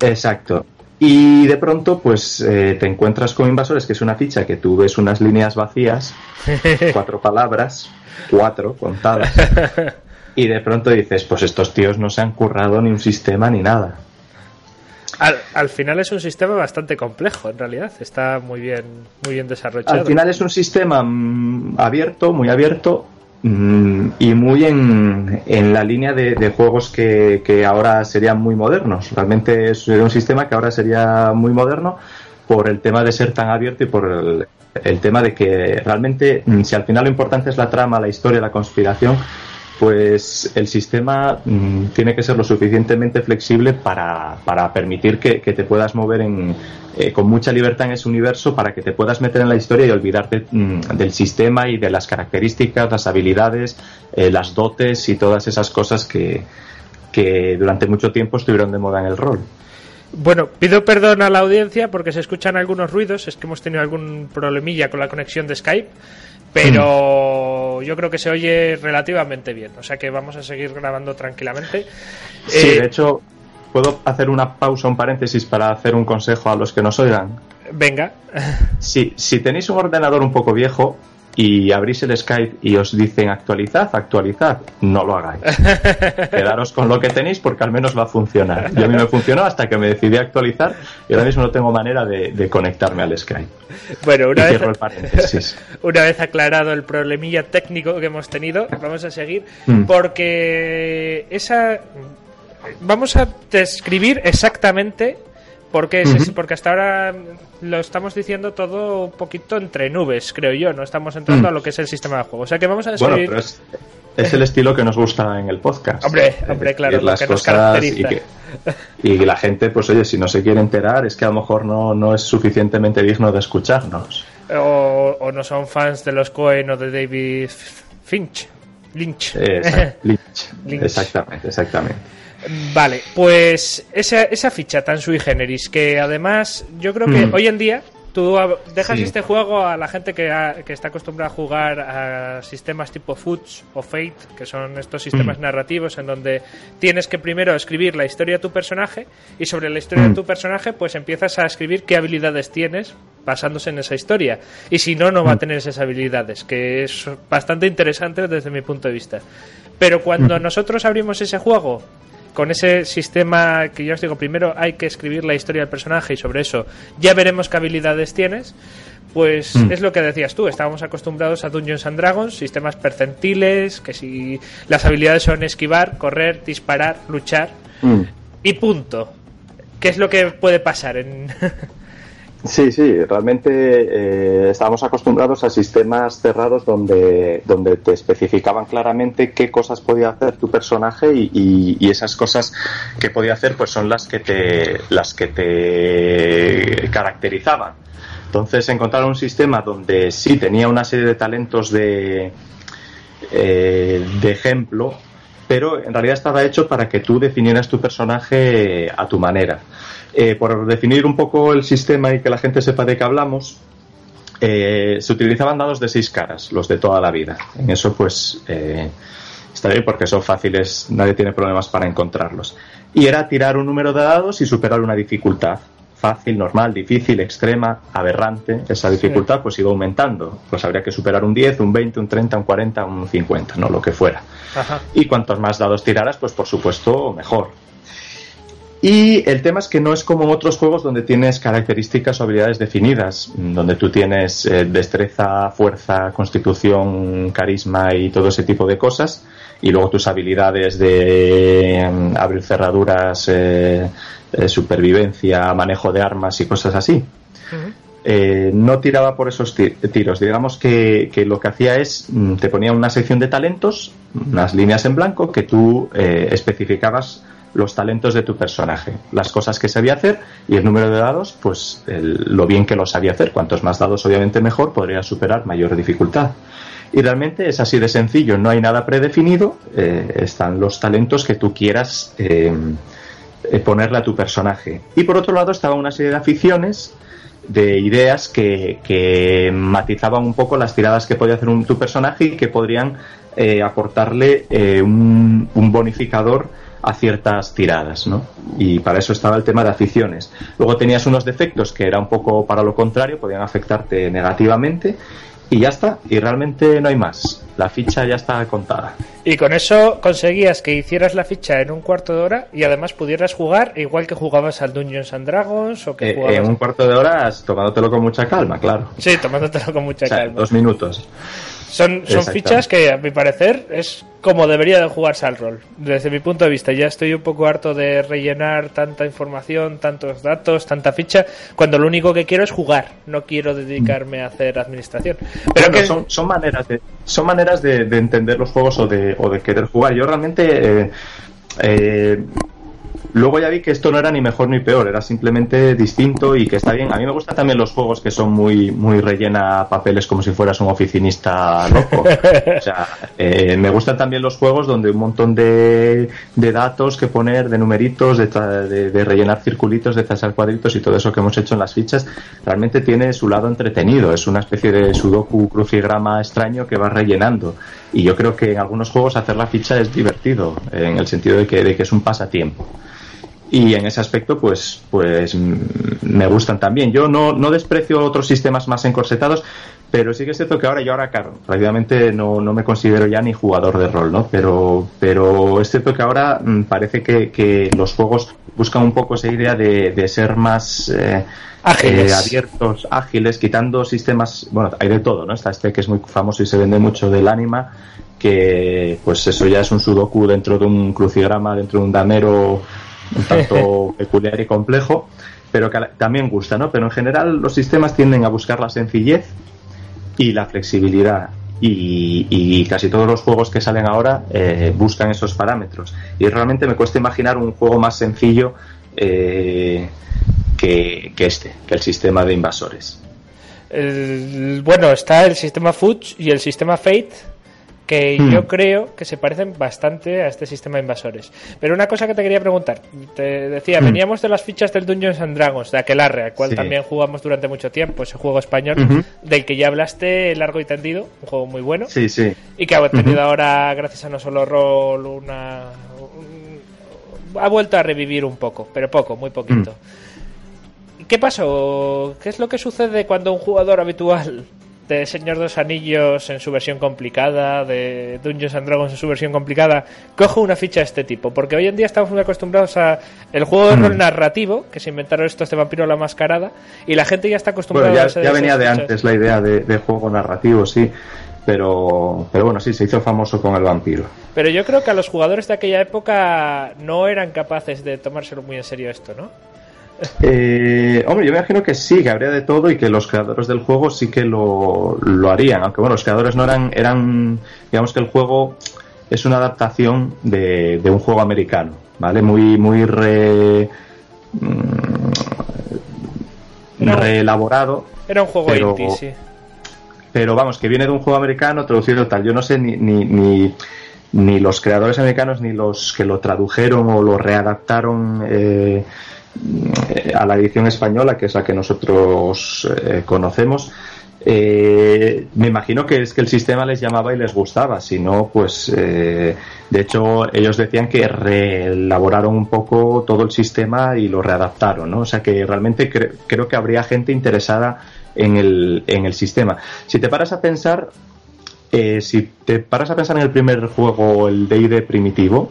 Exacto. Y de pronto, pues eh, te encuentras con Invasores, que es una ficha que tú ves unas líneas vacías, cuatro palabras, cuatro contadas, y de pronto dices, pues estos tíos no se han currado ni un sistema ni nada. Al, al final es un sistema bastante complejo, en realidad. Está muy bien, muy bien desarrollado. Al final es un sistema mm, abierto, muy abierto, mm, y muy en, en la línea de, de juegos que, que ahora serían muy modernos. Realmente es un sistema que ahora sería muy moderno por el tema de ser tan abierto y por el, el tema de que realmente, mm, si al final lo importante es la trama, la historia, la conspiración, pues el sistema mm, tiene que ser lo suficientemente flexible para, para permitir que, que te puedas mover en, eh, con mucha libertad en ese universo para que te puedas meter en la historia y olvidarte mm, del sistema y de las características, las habilidades, eh, las dotes y todas esas cosas que, que durante mucho tiempo estuvieron de moda en el rol. Bueno, pido perdón a la audiencia porque se escuchan algunos ruidos, es que hemos tenido algún problemilla con la conexión de Skype, pero yo creo que se oye relativamente bien, o sea que vamos a seguir grabando tranquilamente. Sí, Eh, de hecho, puedo hacer una pausa, un paréntesis para hacer un consejo a los que nos oigan. Venga. Si, si tenéis un ordenador un poco viejo y abrís el Skype y os dicen actualizad, actualizad, no lo hagáis. Quedaros con lo que tenéis porque al menos va a funcionar. Yo a mí me funcionó hasta que me decidí a actualizar y ahora mismo no tengo manera de, de conectarme al Skype. Bueno, una Y vez, el una vez aclarado el problemilla técnico que hemos tenido, vamos a seguir Mm. porque esa vamos a describir exactamente por qué es, porque hasta ahora lo estamos diciendo todo un poquito entre nubes, creo yo, no estamos entrando Mm. a lo que es el sistema de juego. O sea que vamos a Bueno, describir pero es, es el estilo que nos gusta en el podcast. Hombre, hombre, claro, Decir lo las que nos cosas caracteriza. Y, que- y la gente, pues oye, si no se quiere enterar, es que a lo mejor no, no es suficientemente digno de escucharnos. o, o no son fans de los Cohen o de David Finch. Lynch. Exact- Lynch. Lynch. Exactamente, exactamente. Vale, pues esa, esa ficha tan sui generis que además yo creo que Mm. hoy en día tú dejas Sí. este juego a la gente que, ha- que está acostumbrada a jugar a sistemas tipo Foods o Fate, que son estos sistemas Mm. narrativos en donde tienes que primero escribir la historia de tu personaje y sobre la historia de Mm. tu personaje pues empiezas a escribir qué habilidades tienes basándose en esa historia. Y si no, no va a tener esas habilidades, que es bastante interesante desde mi punto de vista. Pero cuando nosotros abrimos ese juego con ese sistema que yo os digo, primero hay que escribir la historia del personaje y sobre eso ya veremos qué habilidades tienes. Pues Mm. es lo que decías tú, estábamos acostumbrados a Dungeons and Dragons, sistemas percentiles, que si las habilidades son esquivar, correr, disparar, luchar Mm. y punto. ¿Qué es lo que puede pasar en Sí, sí, realmente eh, estábamos acostumbrados a sistemas cerrados donde, donde te especificaban claramente qué cosas podía hacer tu personaje y, y- esas cosas que podía hacer pues son las que te, las que te caracterizaban. Entonces encontrar un sistema donde sí tenía una serie de talentos de, eh, de ejemplo, pero en realidad estaba hecho para que tú definieras tu personaje a tu manera. Eh, por definir un poco el sistema y que la gente sepa de qué hablamos, eh, se utilizaban dados de seis caras, los de toda la vida. En eso, pues, eh, está bien porque son fáciles, nadie tiene problemas para encontrarlos. Y era tirar un número de dados y superar una dificultad. Fácil, normal, difícil, extrema, aberrante. Esa dificultad pues iba aumentando. Pues habría que superar un 10, un 20, un 30, un 40, un 50, no lo que fuera. Ajá. Y cuantos más dados tiraras, pues por supuesto mejor. Y el tema es que no es como en otros juegos donde tienes características o habilidades definidas, mm, donde tú tienes eh, destreza, fuerza, constitución, carisma y todo ese tipo de cosas, y luego tus habilidades de mm, abrir cerraduras, eh, eh, supervivencia, manejo de armas y cosas así. Eh, no tiraba por esos ti- tiros. Digamos que, que lo que hacía es, mm, te ponía una sección de talentos, unas líneas en blanco, que tú eh, especificabas los talentos de tu personaje, las cosas que sabía hacer y el número de dados, pues lo bien que lo sabía hacer. Cuantos más dados, obviamente mejor, podría superar mayor dificultad. Y realmente es así de sencillo, no hay nada predefinido, eh, están los talentos que tú quieras eh, eh, ponerle a tu personaje. Y por otro lado estaba una serie de aficiones, de ideas que, que matizaban un poco las tiradas que podía hacer tu personaje y que podrían aportarle un bonificador a ciertas tiradas, ¿no? Y para eso estaba el tema de aficiones. Luego tenías unos defectos que era un poco para lo contrario, podían afectarte negativamente y ya está. Y realmente no hay más. La ficha ya está contada. Y con eso conseguías que hicieras la ficha en un cuarto de hora y además pudieras jugar igual que jugabas al Dungeons and Dragons o que Eh, jugabas... en un cuarto de hora tomándotelo con mucha calma, claro. Sí, tomándotelo con mucha O sea, calma. dos minutos. Son, son fichas que, a mi parecer, es como debería de jugarse al rol. Desde mi punto de vista, ya estoy un poco harto de rellenar tanta información, tantos datos, tanta ficha, cuando lo único que quiero es jugar. No quiero dedicarme a hacer administración. Pero Bueno, que son, son maneras de son maneras de, de entender los juegos o de, o de querer jugar. Yo realmente eh, eh, luego ya vi que esto no era ni mejor ni peor, era simplemente distinto y que está bien. A mí me gustan también los juegos que son muy muy rellena papeles como si fueras un oficinista loco. O sea, eh, me gustan también los juegos donde un montón de, de datos que poner, de numeritos, de, de- de rellenar circulitos, de trazar cuadritos y todo eso que hemos hecho en las fichas, realmente tiene su lado entretenido. Es una especie de sudoku crucigrama extraño que va rellenando. Y yo creo que en algunos juegos hacer la ficha es divertido, en el sentido de que, de que es un pasatiempo. Y en ese aspecto, pues, pues mm, me gustan también. Yo no, no desprecio otros sistemas más encorsetados, pero sí que es cierto que ahora yo ahora, claro, prácticamente no, no me considero ya ni jugador de rol, ¿no? Pero, pero es cierto que ahora mm, parece que, que los juegos buscan un poco esa idea de, de ser más eh, Ágiles. eh, abiertos, ágiles, quitando sistemas, bueno, hay de todo, ¿no? Está este que es muy famoso y se vende mucho del anima, que pues eso ya es un sudoku dentro de un crucigrama, dentro de un damero un tanto peculiar y complejo, pero que también gusta, ¿no? Pero en general los sistemas tienden a buscar la sencillez y la flexibilidad. Y, y casi todos los juegos que salen ahora eh, buscan esos parámetros. Y realmente me cuesta imaginar un juego más sencillo eh, que, que este, que el sistema de invasores. el- bueno, está el sistema Fuchs y el sistema Fate, que Hmm. yo creo que se parecen bastante a este sistema de invasores. Pero una cosa que te quería preguntar, te decía, Hmm. veníamos de las fichas del Dungeons and Dragons, de Aquelarre, al cual Sí. también jugamos durante mucho tiempo, ese juego español, del que ya hablaste largo y tendido, un juego muy bueno. Sí, sí. Y que ha tenido Ujú. ahora, gracias a No Solo Roll, una. un- ha vuelto a revivir un poco, pero poco, muy poquito. Mm. ¿Qué pasó? ¿Qué es lo que sucede cuando un jugador habitual de Señor de los Anillos en su versión complicada, de Dungeons and Dragons en su versión complicada, coge una ficha de este tipo? Porque hoy en día estamos muy acostumbrados a el juego de Mm. rol narrativo, que se inventaron estos de Vampiro la Mascarada, y la gente ya está acostumbrada Bueno, a ya, ese- ya venía de fichas. antes la idea de, de juego narrativo, sí. Pero, pero bueno, sí, se hizo famoso con el vampiro. Pero yo creo que a los jugadores de aquella época no eran capaces de tomárselo muy en serio esto, ¿no? Eh, hombre, yo me imagino que sí, que habría de todo y que los creadores del juego sí que lo, lo harían. Aunque bueno, los creadores no eran, eran, digamos que el juego es una adaptación de, de un juego americano, ¿vale? Muy, muy re, mm, No. reelaborado. Era un juego Pero- indie, sí. pero vamos, que viene de un juego americano traducido tal. Yo no sé ni, ni, ni, ni los creadores americanos ni los que lo tradujeron o lo readaptaron eh, eh, a la edición española, que es la que nosotros eh, conocemos. Eh, me imagino que es que el sistema les llamaba y les gustaba, si no, pues eh, de hecho ellos decían que reelaboraron un poco todo el sistema y lo readaptaron, ¿no? O sea que realmente cre- creo que habría gente interesada en el, en el sistema. Si te paras a pensar, si te paras a pensar en el primer juego, el D&D primitivo,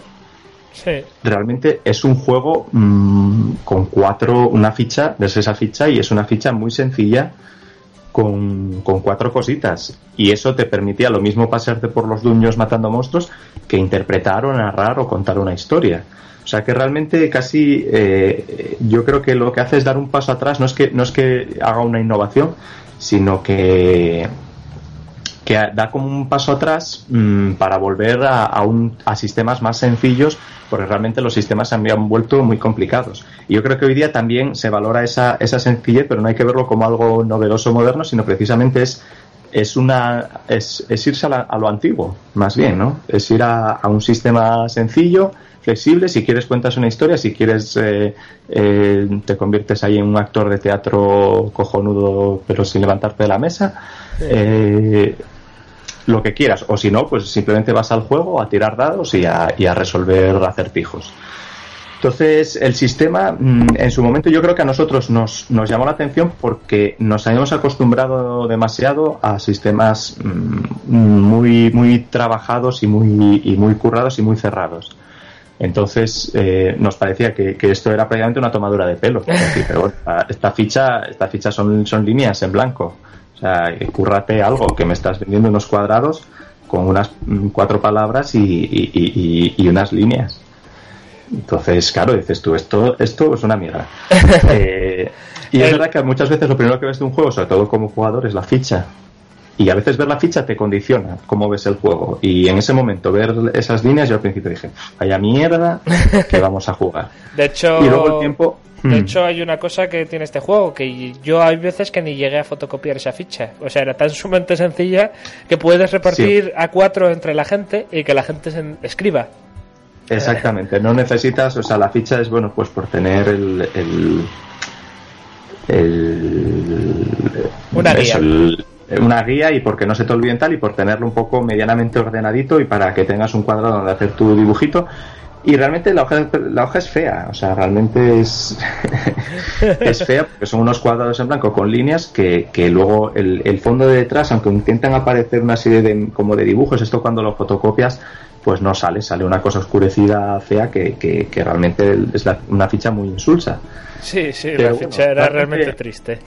Realmente es un juego mm, con cuatro, una ficha, ves esa ficha y es una ficha muy sencilla con, con cuatro cositas. Y eso te permitía lo mismo pasarte por los duños matando monstruos que interpretar o narrar o contar una historia. O sea que realmente casi eh, yo creo que lo que hace es dar un paso atrás, no es que, no es que haga una innovación, sino que que da como un paso atrás mm, para volver a, a, un, a sistemas más sencillos, porque realmente los sistemas se han vuelto muy complicados. Y yo creo que hoy día también se valora esa, esa sencillez, pero no hay que verlo como algo novedoso moderno, sino precisamente es es una es, es irse a, la, a, lo antiguo, más bien, ¿no? Es ir a, a, un sistema sencillo, flexible. Si quieres cuentas una historia, si quieres eh, eh, te conviertes ahí en un actor de teatro cojonudo, pero sin levantarte de la mesa. Eh, lo que quieras, o si no, pues simplemente vas al juego a tirar dados y a, y a resolver acertijos. Entonces, el sistema, mm, en su momento, yo creo que a nosotros nos, nos llamó la atención porque nos habíamos acostumbrado demasiado a sistemas mm, muy, muy trabajados y muy, y muy currados y muy cerrados. Entonces, eh, nos parecía que, esto era prácticamente una tomadura de pelo. Esta ficha, esta ficha son, son líneas en blanco. O sea, eh, cúrrate algo, que me estás vendiendo unos cuadrados con unas mm, cuatro palabras y, y- y- y unas líneas. Entonces, claro, dices tú, esto, esto es una mierda. Eh, y es verdad que muchas veces lo primero que ves de un juego, sobre todo como jugador, es la ficha. Y a veces ver la ficha te condiciona cómo ves el juego. Y en ese momento ver esas líneas, yo al principio dije, vaya mierda que vamos a jugar. De hecho, Y luego el tiempo... de Mm. hecho hay una cosa que tiene este juego, que yo hay veces que ni llegué a fotocopiar esa ficha. O sea, era tan sumamente sencilla que puedes repartir a cuatro entre la gente y que la gente se escriba. Exactamente, no necesitas, o sea, la ficha es bueno, pues por tener el. el, el- Una guía. el- una guía y porque no se te olviden tal y por tenerlo un poco medianamente ordenadito y para que tengas un cuadrado donde hacer tu dibujito. Y realmente la hoja, la hoja es fea, o sea, realmente es, es fea porque son unos cuadrados en blanco con líneas que, que luego el, el fondo de detrás, aunque intentan aparecer una serie de, como de dibujos, esto cuando lo fotocopias, pues no sale, sale una cosa oscurecida, fea, que, que, que realmente es la- una ficha muy insulsa. Sí, sí, Pero la bueno, ficha era realmente- realmente triste.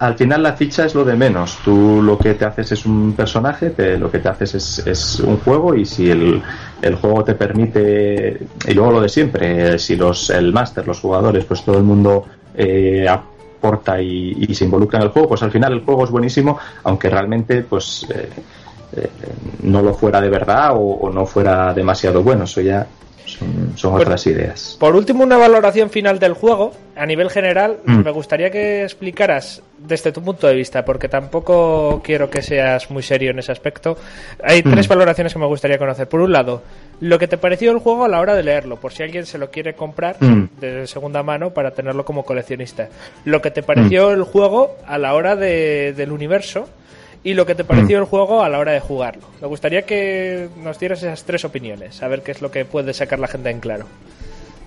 Al final la ficha es lo de menos. Tú lo que te haces es un personaje, te- lo que te haces es, es un juego y si el, el juego te permite, y luego lo de siempre, eh, si los el máster, los jugadores, pues todo el mundo eh, aporta y, se involucra en el juego, pues al final el juego es buenísimo, aunque realmente pues eh, eh, no lo fuera de verdad o, o no fuera demasiado bueno. Eso ya son, son Bueno, otras ideas. Por último, una valoración final del juego. A nivel general, Mm. me gustaría que explicaras desde tu punto de vista, porque tampoco quiero que seas muy serio en ese aspecto. Hay Mm. tres valoraciones que me gustaría conocer. Por un lado, lo que te pareció el juego a la hora de leerlo, por si alguien se lo quiere comprar Mm. de segunda mano para tenerlo como coleccionista. Lo que te pareció el juego a la hora de- del universo y lo que te pareció el juego a la hora de jugarlo. Me gustaría que nos dieras esas tres opiniones, a ver qué es lo que puede sacar la gente en claro.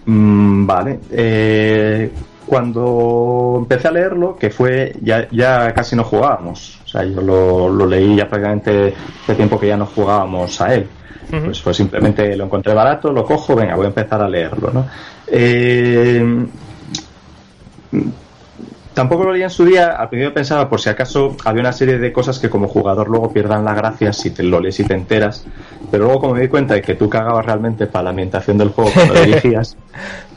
Mm, vale. Eh, cuando empecé a leerlo, que fue, ya, ya casi no jugábamos. O sea, yo lo, lo leí ya prácticamente hace tiempo que ya no jugábamos a él. Pues fue simplemente lo encontré barato, lo cojo, venga, voy a empezar a leerlo, ¿no? Eh, Tampoco lo leí en su día, al principio pensaba por si acaso había una serie de cosas que como jugador luego pierdan la gracia si te lo lees y te enteras, pero luego como me di cuenta de que tú cagabas realmente para la ambientación del juego cuando dirigías,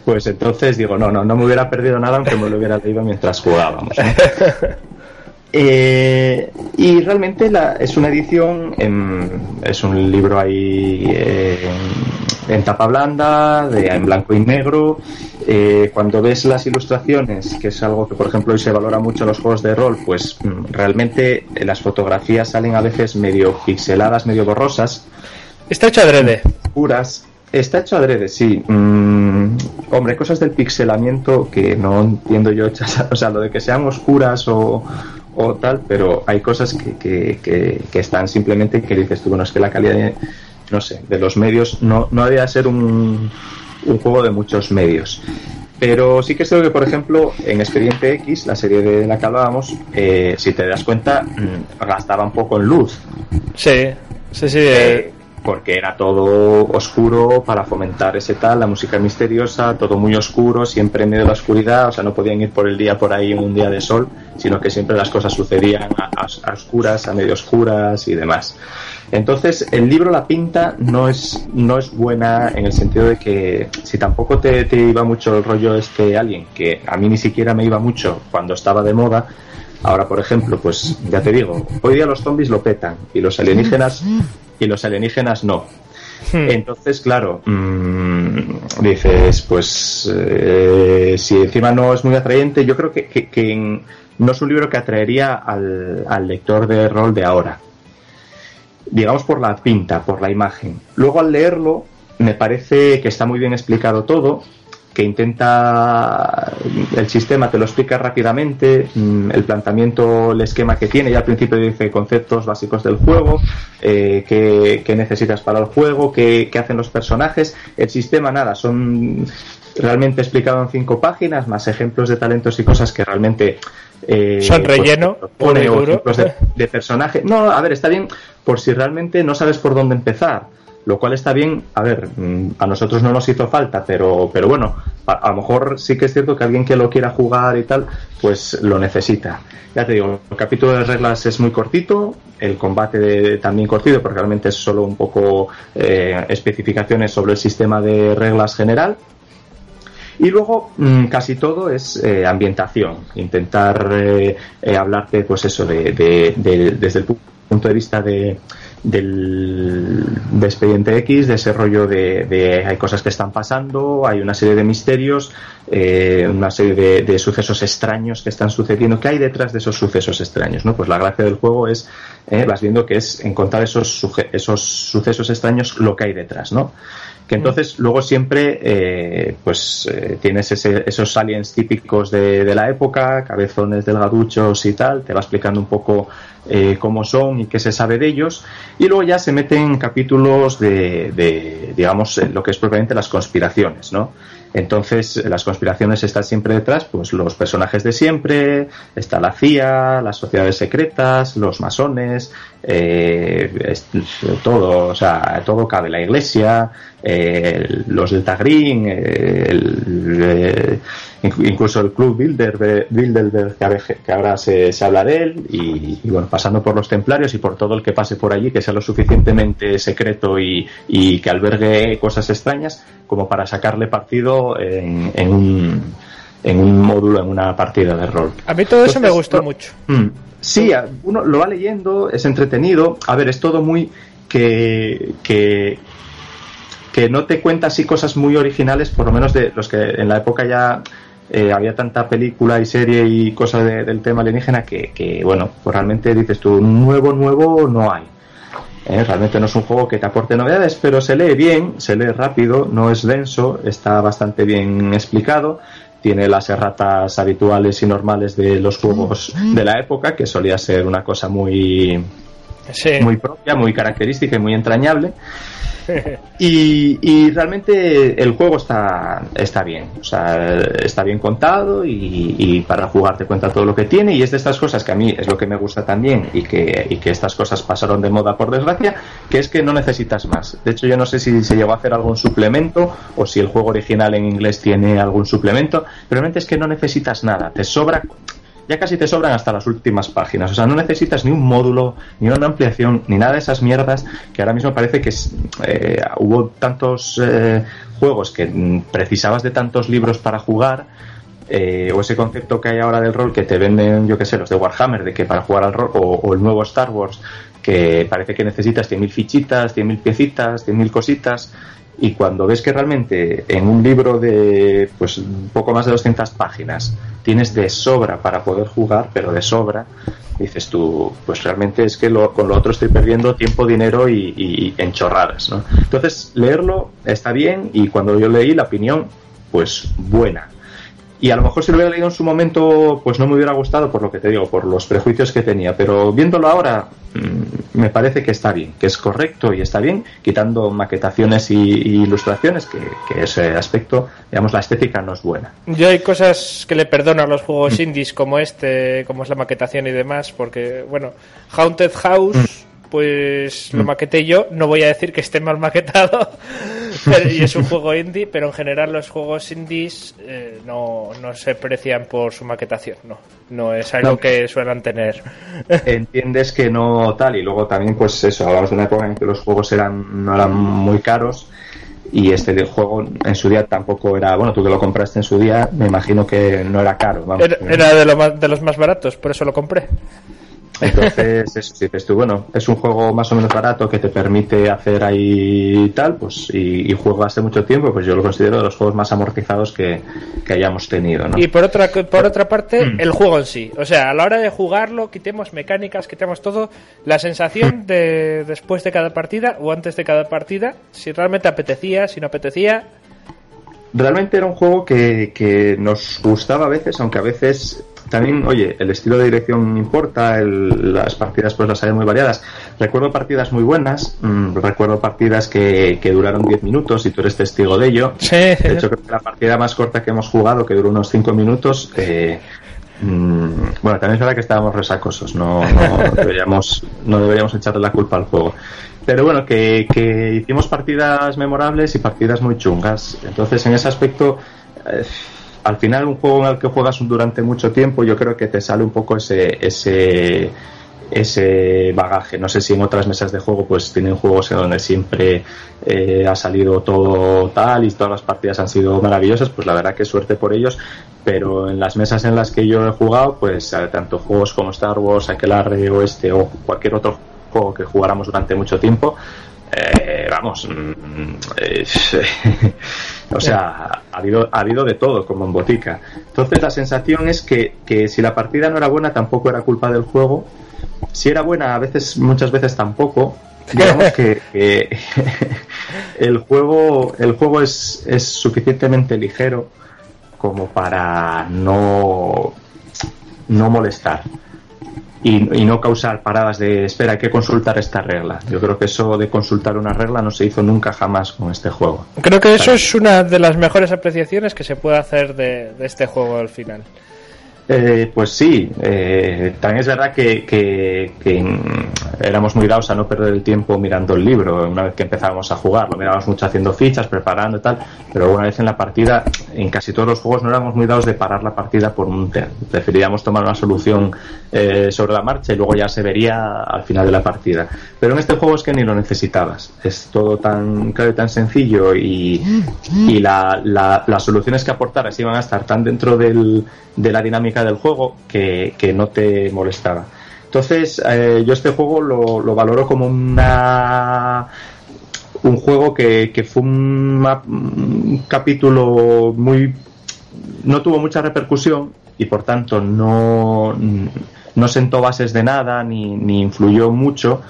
pues entonces digo, no, no, no me hubiera perdido nada aunque me lo hubiera leído mientras jugábamos. Eh, y realmente la, es una edición, en- es un libro ahí eh, en, tapa blanda, de, en blanco y negro. Eh, cuando ves las ilustraciones, que es algo que por ejemplo hoy se valora mucho en los juegos de rol, pues mm, realmente eh, las fotografías salen a veces medio pixeladas, medio borrosas. Está hecho adrede. Puras. Está hecho adrede, sí. Mm, hombre, cosas del pixelamiento que no entiendo yo, o sea, lo de que sean oscuras o, o tal, pero hay cosas que, que, que, que están simplemente que dices tú, bueno, es que la calidad, de, no sé, de los medios no, no había ser un, un juego de muchos medios. Pero sí que es que, por ejemplo, en Expediente X, la serie de la que hablábamos, eh, si te das cuenta, mm, gastaba un poco en luz. Sí, sí, sí. Eh, porque era todo oscuro para fomentar ese tal, la música misteriosa, todo muy oscuro, siempre en medio de la oscuridad, o sea, no podían ir por el día por ahí en un día de sol, sino que siempre las cosas sucedían a, a- a oscuras, a medio oscuras y demás. Entonces, el libro, la pinta, no es, no es buena en el sentido de que si tampoco te, te iba mucho el rollo este alguien, que a mí ni siquiera me iba mucho cuando estaba de moda, Ahora, por ejemplo, pues ya te digo, hoy día los zombies lo petan y los alienígenas y los alienígenas no. Entonces, claro, mm, dices, pues eh, si encima no es muy atrayente, yo creo que, que- no es un libro que atraería al, al lector de rol de ahora. Digamos por la pinta, por la imagen. Luego al leerlo, me parece que está muy bien explicado todo, que intenta el sistema te lo explica rápidamente mm, el planteamiento el esquema que tiene ya al principio dice conceptos básicos del juego eh, qué, qué necesitas para el juego qué, qué hacen los personajes. El sistema nada son realmente explicado en cinco páginas más ejemplos de talentos y cosas que realmente eh, Son relleno, pues, y pone o ejemplos de, de personaje. No a ver está bien por si realmente no sabes por dónde empezar lo cual está bien. A ver, mm, a nosotros no nos hizo falta, pero, pero bueno, a, lo mejor sí que es cierto que alguien que lo quiera jugar y tal, pues lo necesita. Ya te digo, el capítulo de reglas es muy cortito, el combate de- también cortito, porque realmente es solo un poco eh, especificaciones sobre el sistema de reglas general. Y luego mm, casi todo es eh, ambientación, intentar eh, eh, hablarte, pues eso, de, de- de- desde el pu- punto de vista de, del de Expediente X, de ese rollo de, de hay cosas que están pasando, hay una serie de misterios, eh, una serie de, de sucesos extraños que están sucediendo. ¿Qué hay detrás de esos sucesos extraños? ¿no? Pues la gracia del juego es, eh, vas viendo que es encontrar esos, esos sucesos extraños, lo que hay detrás, ¿no? que entonces luego siempre eh, pues eh, tienes ese- esos aliens típicos de, de la época, cabezones delgaduchos y tal, te va explicando un poco eh, cómo son y qué se sabe de ellos, y luego ya se meten capítulos de, de, digamos, lo que es propiamente las conspiraciones, ¿no? Entonces, eh, las conspiraciones están siempre detrás, pues los personajes de siempre, está la CIA, las sociedades secretas, los masones, eh, es- todo, o sea, todo cabe, la iglesia, eh, los Delta Green, eh, eh, inc- incluso el Club Bilderberg, Bilderberg que, ahora- se, se habla de él, y, y bueno, pasando por los templarios y por todo el que pase por allí, que sea lo suficientemente secreto y, y que albergue cosas extrañas como para sacarle partido en, en un en un módulo, en una partida de rol. A mí todo eso me gustó no- mucho. Mm, Sí, uno lo va leyendo, es entretenido. A ver, es todo muy que, que, que no te cuenta así cosas muy originales, por lo menos de los que en la época ya eh, había tanta película y serie y cosas de- del tema alienígena que, que, bueno, pues realmente dices tú, nuevo, nuevo no hay. Eh, realmente no es un juego que te aporte novedades, pero se lee bien, se lee rápido, no es denso, está bastante bien explicado. Tiene las erratas habituales y normales de los juegos de la época, que solía ser una cosa muy, muy propia, muy característica y muy entrañable. Y, y realmente el juego está, está bien, o sea, está bien contado y, y para jugar te cuenta todo lo que tiene y es de estas cosas que a mí es lo que me gusta también y que, y que estas cosas pasaron de moda por desgracia, que es que no necesitas más. De hecho yo no sé si se llegó a hacer algún suplemento o si el juego original en inglés tiene algún suplemento, pero realmente es que no necesitas nada, te sobra ya casi te sobran hasta las últimas páginas. O sea, no necesitas ni un módulo, ni una ampliación, ni nada de esas mierdas que ahora mismo parece que eh, hubo tantos eh, juegos que precisabas de tantos libros para jugar. eh, o ese concepto que hay ahora del rol que te venden, yo que sé, los de Warhammer, de que para jugar al rol, o, o el nuevo Star Wars, que parece que necesitas 100.000 fichitas, 100.000 piecitas, 100.000 cositas, y cuando ves que realmente en un libro de pues un poco más de 200 páginas tienes de sobra para poder jugar, pero de sobra, dices tú, pues realmente es que lo- con lo otro estoy perdiendo tiempo, dinero y, y- y en chorradas, ¿no? Entonces, leerlo está bien y cuando yo leí la opinión, pues buena. Y a lo mejor si lo hubiera leído en su momento, pues no me hubiera gustado por lo que te digo, por los prejuicios que tenía. Pero viéndolo ahora, mm, me parece que está bien, que es correcto y está bien, quitando maquetaciones y, y ilustraciones, que, que ese aspecto, digamos, la estética no es buena. Yo hay cosas que le perdono a los juegos indies como este, como es la maquetación y demás, porque, bueno, Haunted House, pues lo Mm. maqueté yo, no voy a decir que esté mal maquetado, pero- y es un juego indie, pero en general los juegos indies eh, no, no se aprecian por su maquetación, no, no es algo No. que suelen tener. Entiendes que no tal, y luego también, pues eso, hablamos de una época en que los juegos eran, no eran muy caros. Y este juego en su día tampoco era, bueno, tú que lo compraste en su día, me imagino que no era caro. Vamos, Era, era de, lo más- de los más baratos, por eso lo compré. Entonces, eso, dices tú, bueno, es un juego más o menos barato que te permite hacer ahí tal, pues, y, y juego hace mucho tiempo, pues yo lo considero de los juegos más amortizados que, que hayamos tenido, ¿no? Y por otra, por otra parte, Mm. el juego en sí. O sea, a la hora de jugarlo, quitemos mecánicas, quitemos todo. La Mm. sensación de después de cada partida o antes de cada partida, si realmente apetecía, si no apetecía. Realmente era un juego que, que nos gustaba a veces, aunque a veces también, oye, el estilo de dirección importa, el- las partidas pues las hay muy variadas. Recuerdo partidas muy buenas, mm, recuerdo partidas que, que duraron 10 minutos y tú eres testigo de ello. De hecho, creo que la partida más corta que hemos jugado, que duró unos 5 minutos, eh, mm, bueno, también es verdad que estábamos resacosos, no, no deberíamos, no deberíamos echarle la culpa al juego. Pero bueno, que, que hicimos partidas memorables y partidas muy chungas. Entonces, en ese aspecto, eh, al final, un juego en el que juegas durante mucho tiempo, yo creo que te sale un poco ese, ese, ese bagaje. No sé si en otras mesas de juego pues tienen juegos en donde siempre eh, ha salido todo tal y todas las partidas han sido maravillosas, pues la verdad que suerte por ellos. Pero en las mesas en las que yo he jugado, pues eh, tanto juegos como Star Wars, Aquelarre o este o cualquier otro juego que jugáramos durante mucho tiempo, eh, vamos, mm, es- o sea, ha habido, ha habido de todo, como en botica. Entonces la sensación es que, que si la partida no era buena, tampoco era culpa del juego. Si era buena, a veces, muchas veces tampoco. Digamos que, que el juego, el juego es, es suficientemente ligero como para no, no molestar y, y no causar paradas de espera, hay que consultar esta regla. Yo creo que eso de consultar una regla no se hizo nunca jamás con este juego. Creo que eso es una de las mejores apreciaciones que se puede hacer de, de este juego al final. Eh, pues sí, eh, también es verdad que, mm, éramos muy dados a no perder el tiempo mirando el libro una vez que empezábamos a jugar. Lo mirábamos mucho haciendo fichas, preparando y tal, pero una vez en la partida, en casi todos los juegos no éramos muy dados de parar la partida por un turn. Preferíamos tomar una solución eh, sobre la marcha y luego ya se vería al final de la partida. Pero en este juego es que ni lo necesitabas. Es todo tan claro y tan sencillo y, y la- la- las soluciones que aportaras iban a estar tan dentro del- de la dinámica del juego que, que no te molestaba. Entonces, eh, yo este juego lo, lo valoro como una un juego que, que fue un, un capítulo muy no tuvo mucha repercusión y por tanto no, no sentó bases de nada ni, ni influyó mucho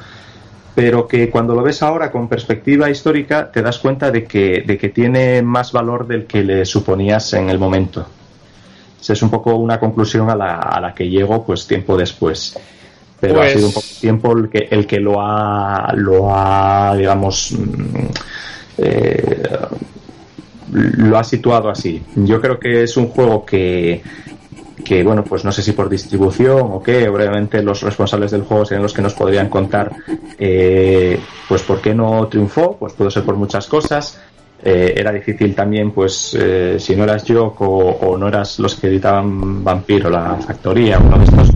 pero que cuando lo ves ahora con perspectiva histórica te das cuenta de que, de que tiene más valor del que le suponías en el momento. Es un poco una conclusión a la, a la que llego pues tiempo después. Pero Pues- ha sido un poco tiempo el que, el que lo ha, lo ha digamos, mm, eh, lo ha situado así. Yo creo que es un juego que, que bueno, pues no sé si por distribución o qué, obviamente los responsables del juego serían los que nos podrían contar, eh, pues por qué no triunfó, pues puede ser por muchas cosas. Eh, era difícil también, pues, eh, si no eras yo o, o no eras los que editaban Vampiro, la factoría, uno de estos,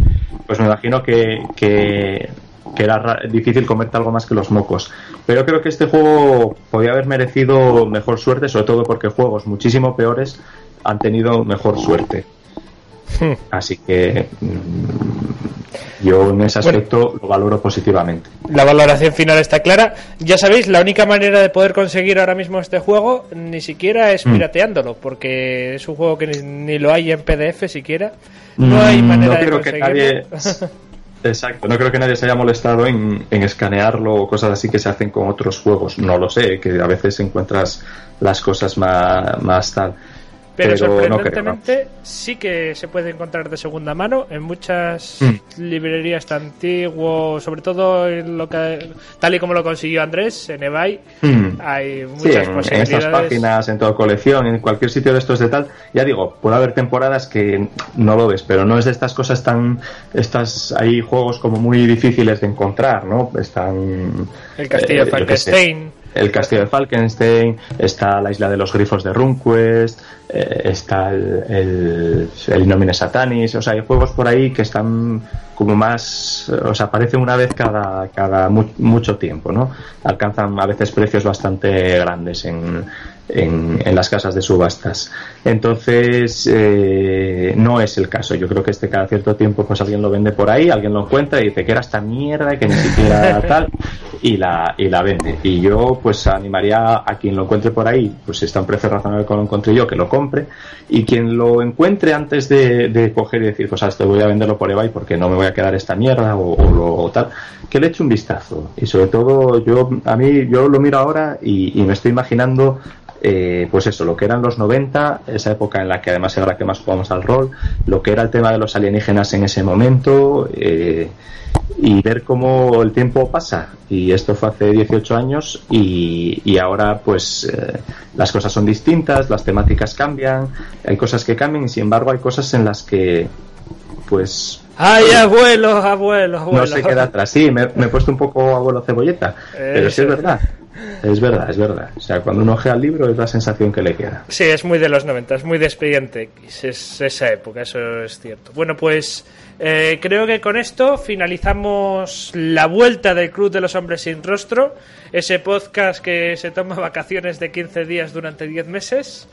pues me imagino que, que, era ra- difícil comerte algo más que los mocos. Pero creo que este juego podía haber merecido mejor suerte, sobre todo porque juegos muchísimo peores han tenido mejor suerte. Así que mm, yo en ese Bueno. aspecto lo valoro positivamente. La valoración final está clara. Ya sabéis, la única manera de poder conseguir ahora mismo este juego ni siquiera es Mm. pirateándolo, porque es un juego que ni, ni lo hay en PDF siquiera. No hay Mm, manera no de creo que conseguirlo. nadie- Exacto, no creo que nadie se haya molestado en, en escanearlo o cosas así que se hacen con otros juegos. No lo sé, que a veces encuentras las cosas más, más tal. Pero, sorprendentemente sí que se puede encontrar de segunda mano en muchas Mm. librerías de antiguo, sobre todo en lo que, tal y como lo consiguió Andrés en eBay. Hmm. Hay Sí, muchas en, en estas posibilidades. páginas, en toda colección, en cualquier sitio de estos de tal, ya digo, puede haber temporadas que no lo ves, pero no es de estas cosas tan, estas, hay juegos como muy difíciles de encontrar, ¿no? Están... El castillo de eh, sé, Falkenstein. el castillo de Falkenstein, está la isla de los grifos de RunQuest, eh, está el, el, el Satanis, o sea, hay juegos por ahí que están como más, o sea, aparecen una vez cada, cada mu- mucho tiempo, ¿no? Alcanzan a veces precios bastante grandes en, en, en las casas de subastas. Entonces, eh, no es el caso. Yo creo que este cada cierto tiempo, pues alguien lo vende por ahí, alguien lo encuentra y dice que era esta mierda, que ni siquiera tal, y la, y la vende. Y yo, pues animaría a quien lo encuentre por ahí, pues si está un precio razonable como lo encontré yo, que lo compre. Y quien lo encuentre antes de, de coger y decir, pues a esto voy a venderlo por eBay porque no me voy a quedar esta mierda o, o lo o tal, que le eche un vistazo. Y sobre todo, yo, a mí, yo lo miro ahora y, me estoy imaginando eh, pues eso, lo que eran los 90, esa época en la que además era la que más jugamos al rol, lo que era el tema de los alienígenas en ese momento, eh, y ver cómo el tiempo pasa. Y esto fue hace 18 años y, y ahora pues eh, las cosas son distintas, las temáticas cambian, hay cosas que cambian y sin embargo hay cosas en las que pues ¡Ay, abuelo, abuelo, abuelo! no se queda atrás. Sí, me, me he puesto un poco abuelo cebolleta, pero sí es verdad. Es verdad, es verdad. O sea, cuando uno ojea el libro es la sensación que le queda. Sí, es muy de los 90, es muy de Expediente X, es esa época, eso es cierto. Bueno, pues eh, creo que con esto finalizamos la vuelta del Club de los Hombres Sin Rostro, ese podcast que se toma vacaciones de 15 días durante 10 meses.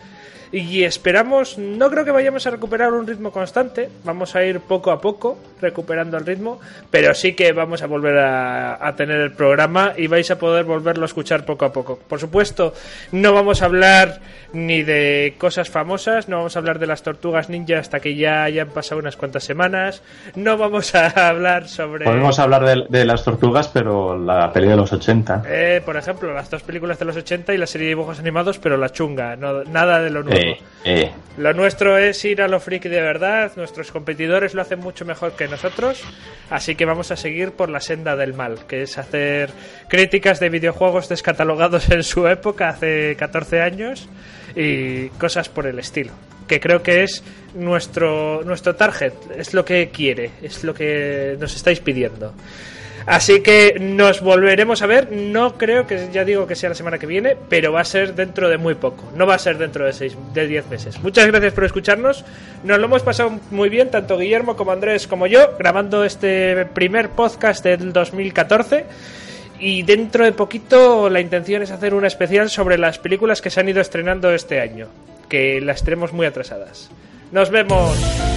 Y esperamos, no creo que vayamos a recuperar un ritmo constante, vamos a ir poco a poco recuperando el ritmo, pero sí que vamos a volver a, a tener el programa y vais a poder volverlo a escuchar poco a poco. Por supuesto, no vamos a hablar ni de cosas famosas, no vamos a hablar de las tortugas ninja hasta que ya hayan pasado unas cuantas semanas, no vamos a hablar sobre... Podemos hablar de, de las tortugas, pero la peli de los 80. Eh, por ejemplo, las dos películas de los 80 y la serie de dibujos animados, pero la chunga, no, nada de lo nuevo. Eh. Lo nuestro es ir a lo friki de verdad, nuestros competidores lo hacen mucho mejor que nosotros, así que vamos a seguir por la senda del mal, que es hacer críticas de videojuegos descatalogados en su época, hace 14 años, y cosas por el estilo, que creo que es nuestro, nuestro target, es lo que quiere, es lo que nos estáis pidiendo. Así que nos volveremos a ver. No creo que ya digo que sea la semana que viene, pero va a ser dentro de muy poco. No va a ser dentro de seis, de 10 meses. Muchas gracias por escucharnos. Nos lo hemos pasado muy bien, tanto Guillermo como Andrés como yo, grabando este primer podcast del 2014. Y dentro de poquito la intención es hacer una especial sobre las películas que se han ido estrenando este año, que las tenemos muy atrasadas. Nos vemos.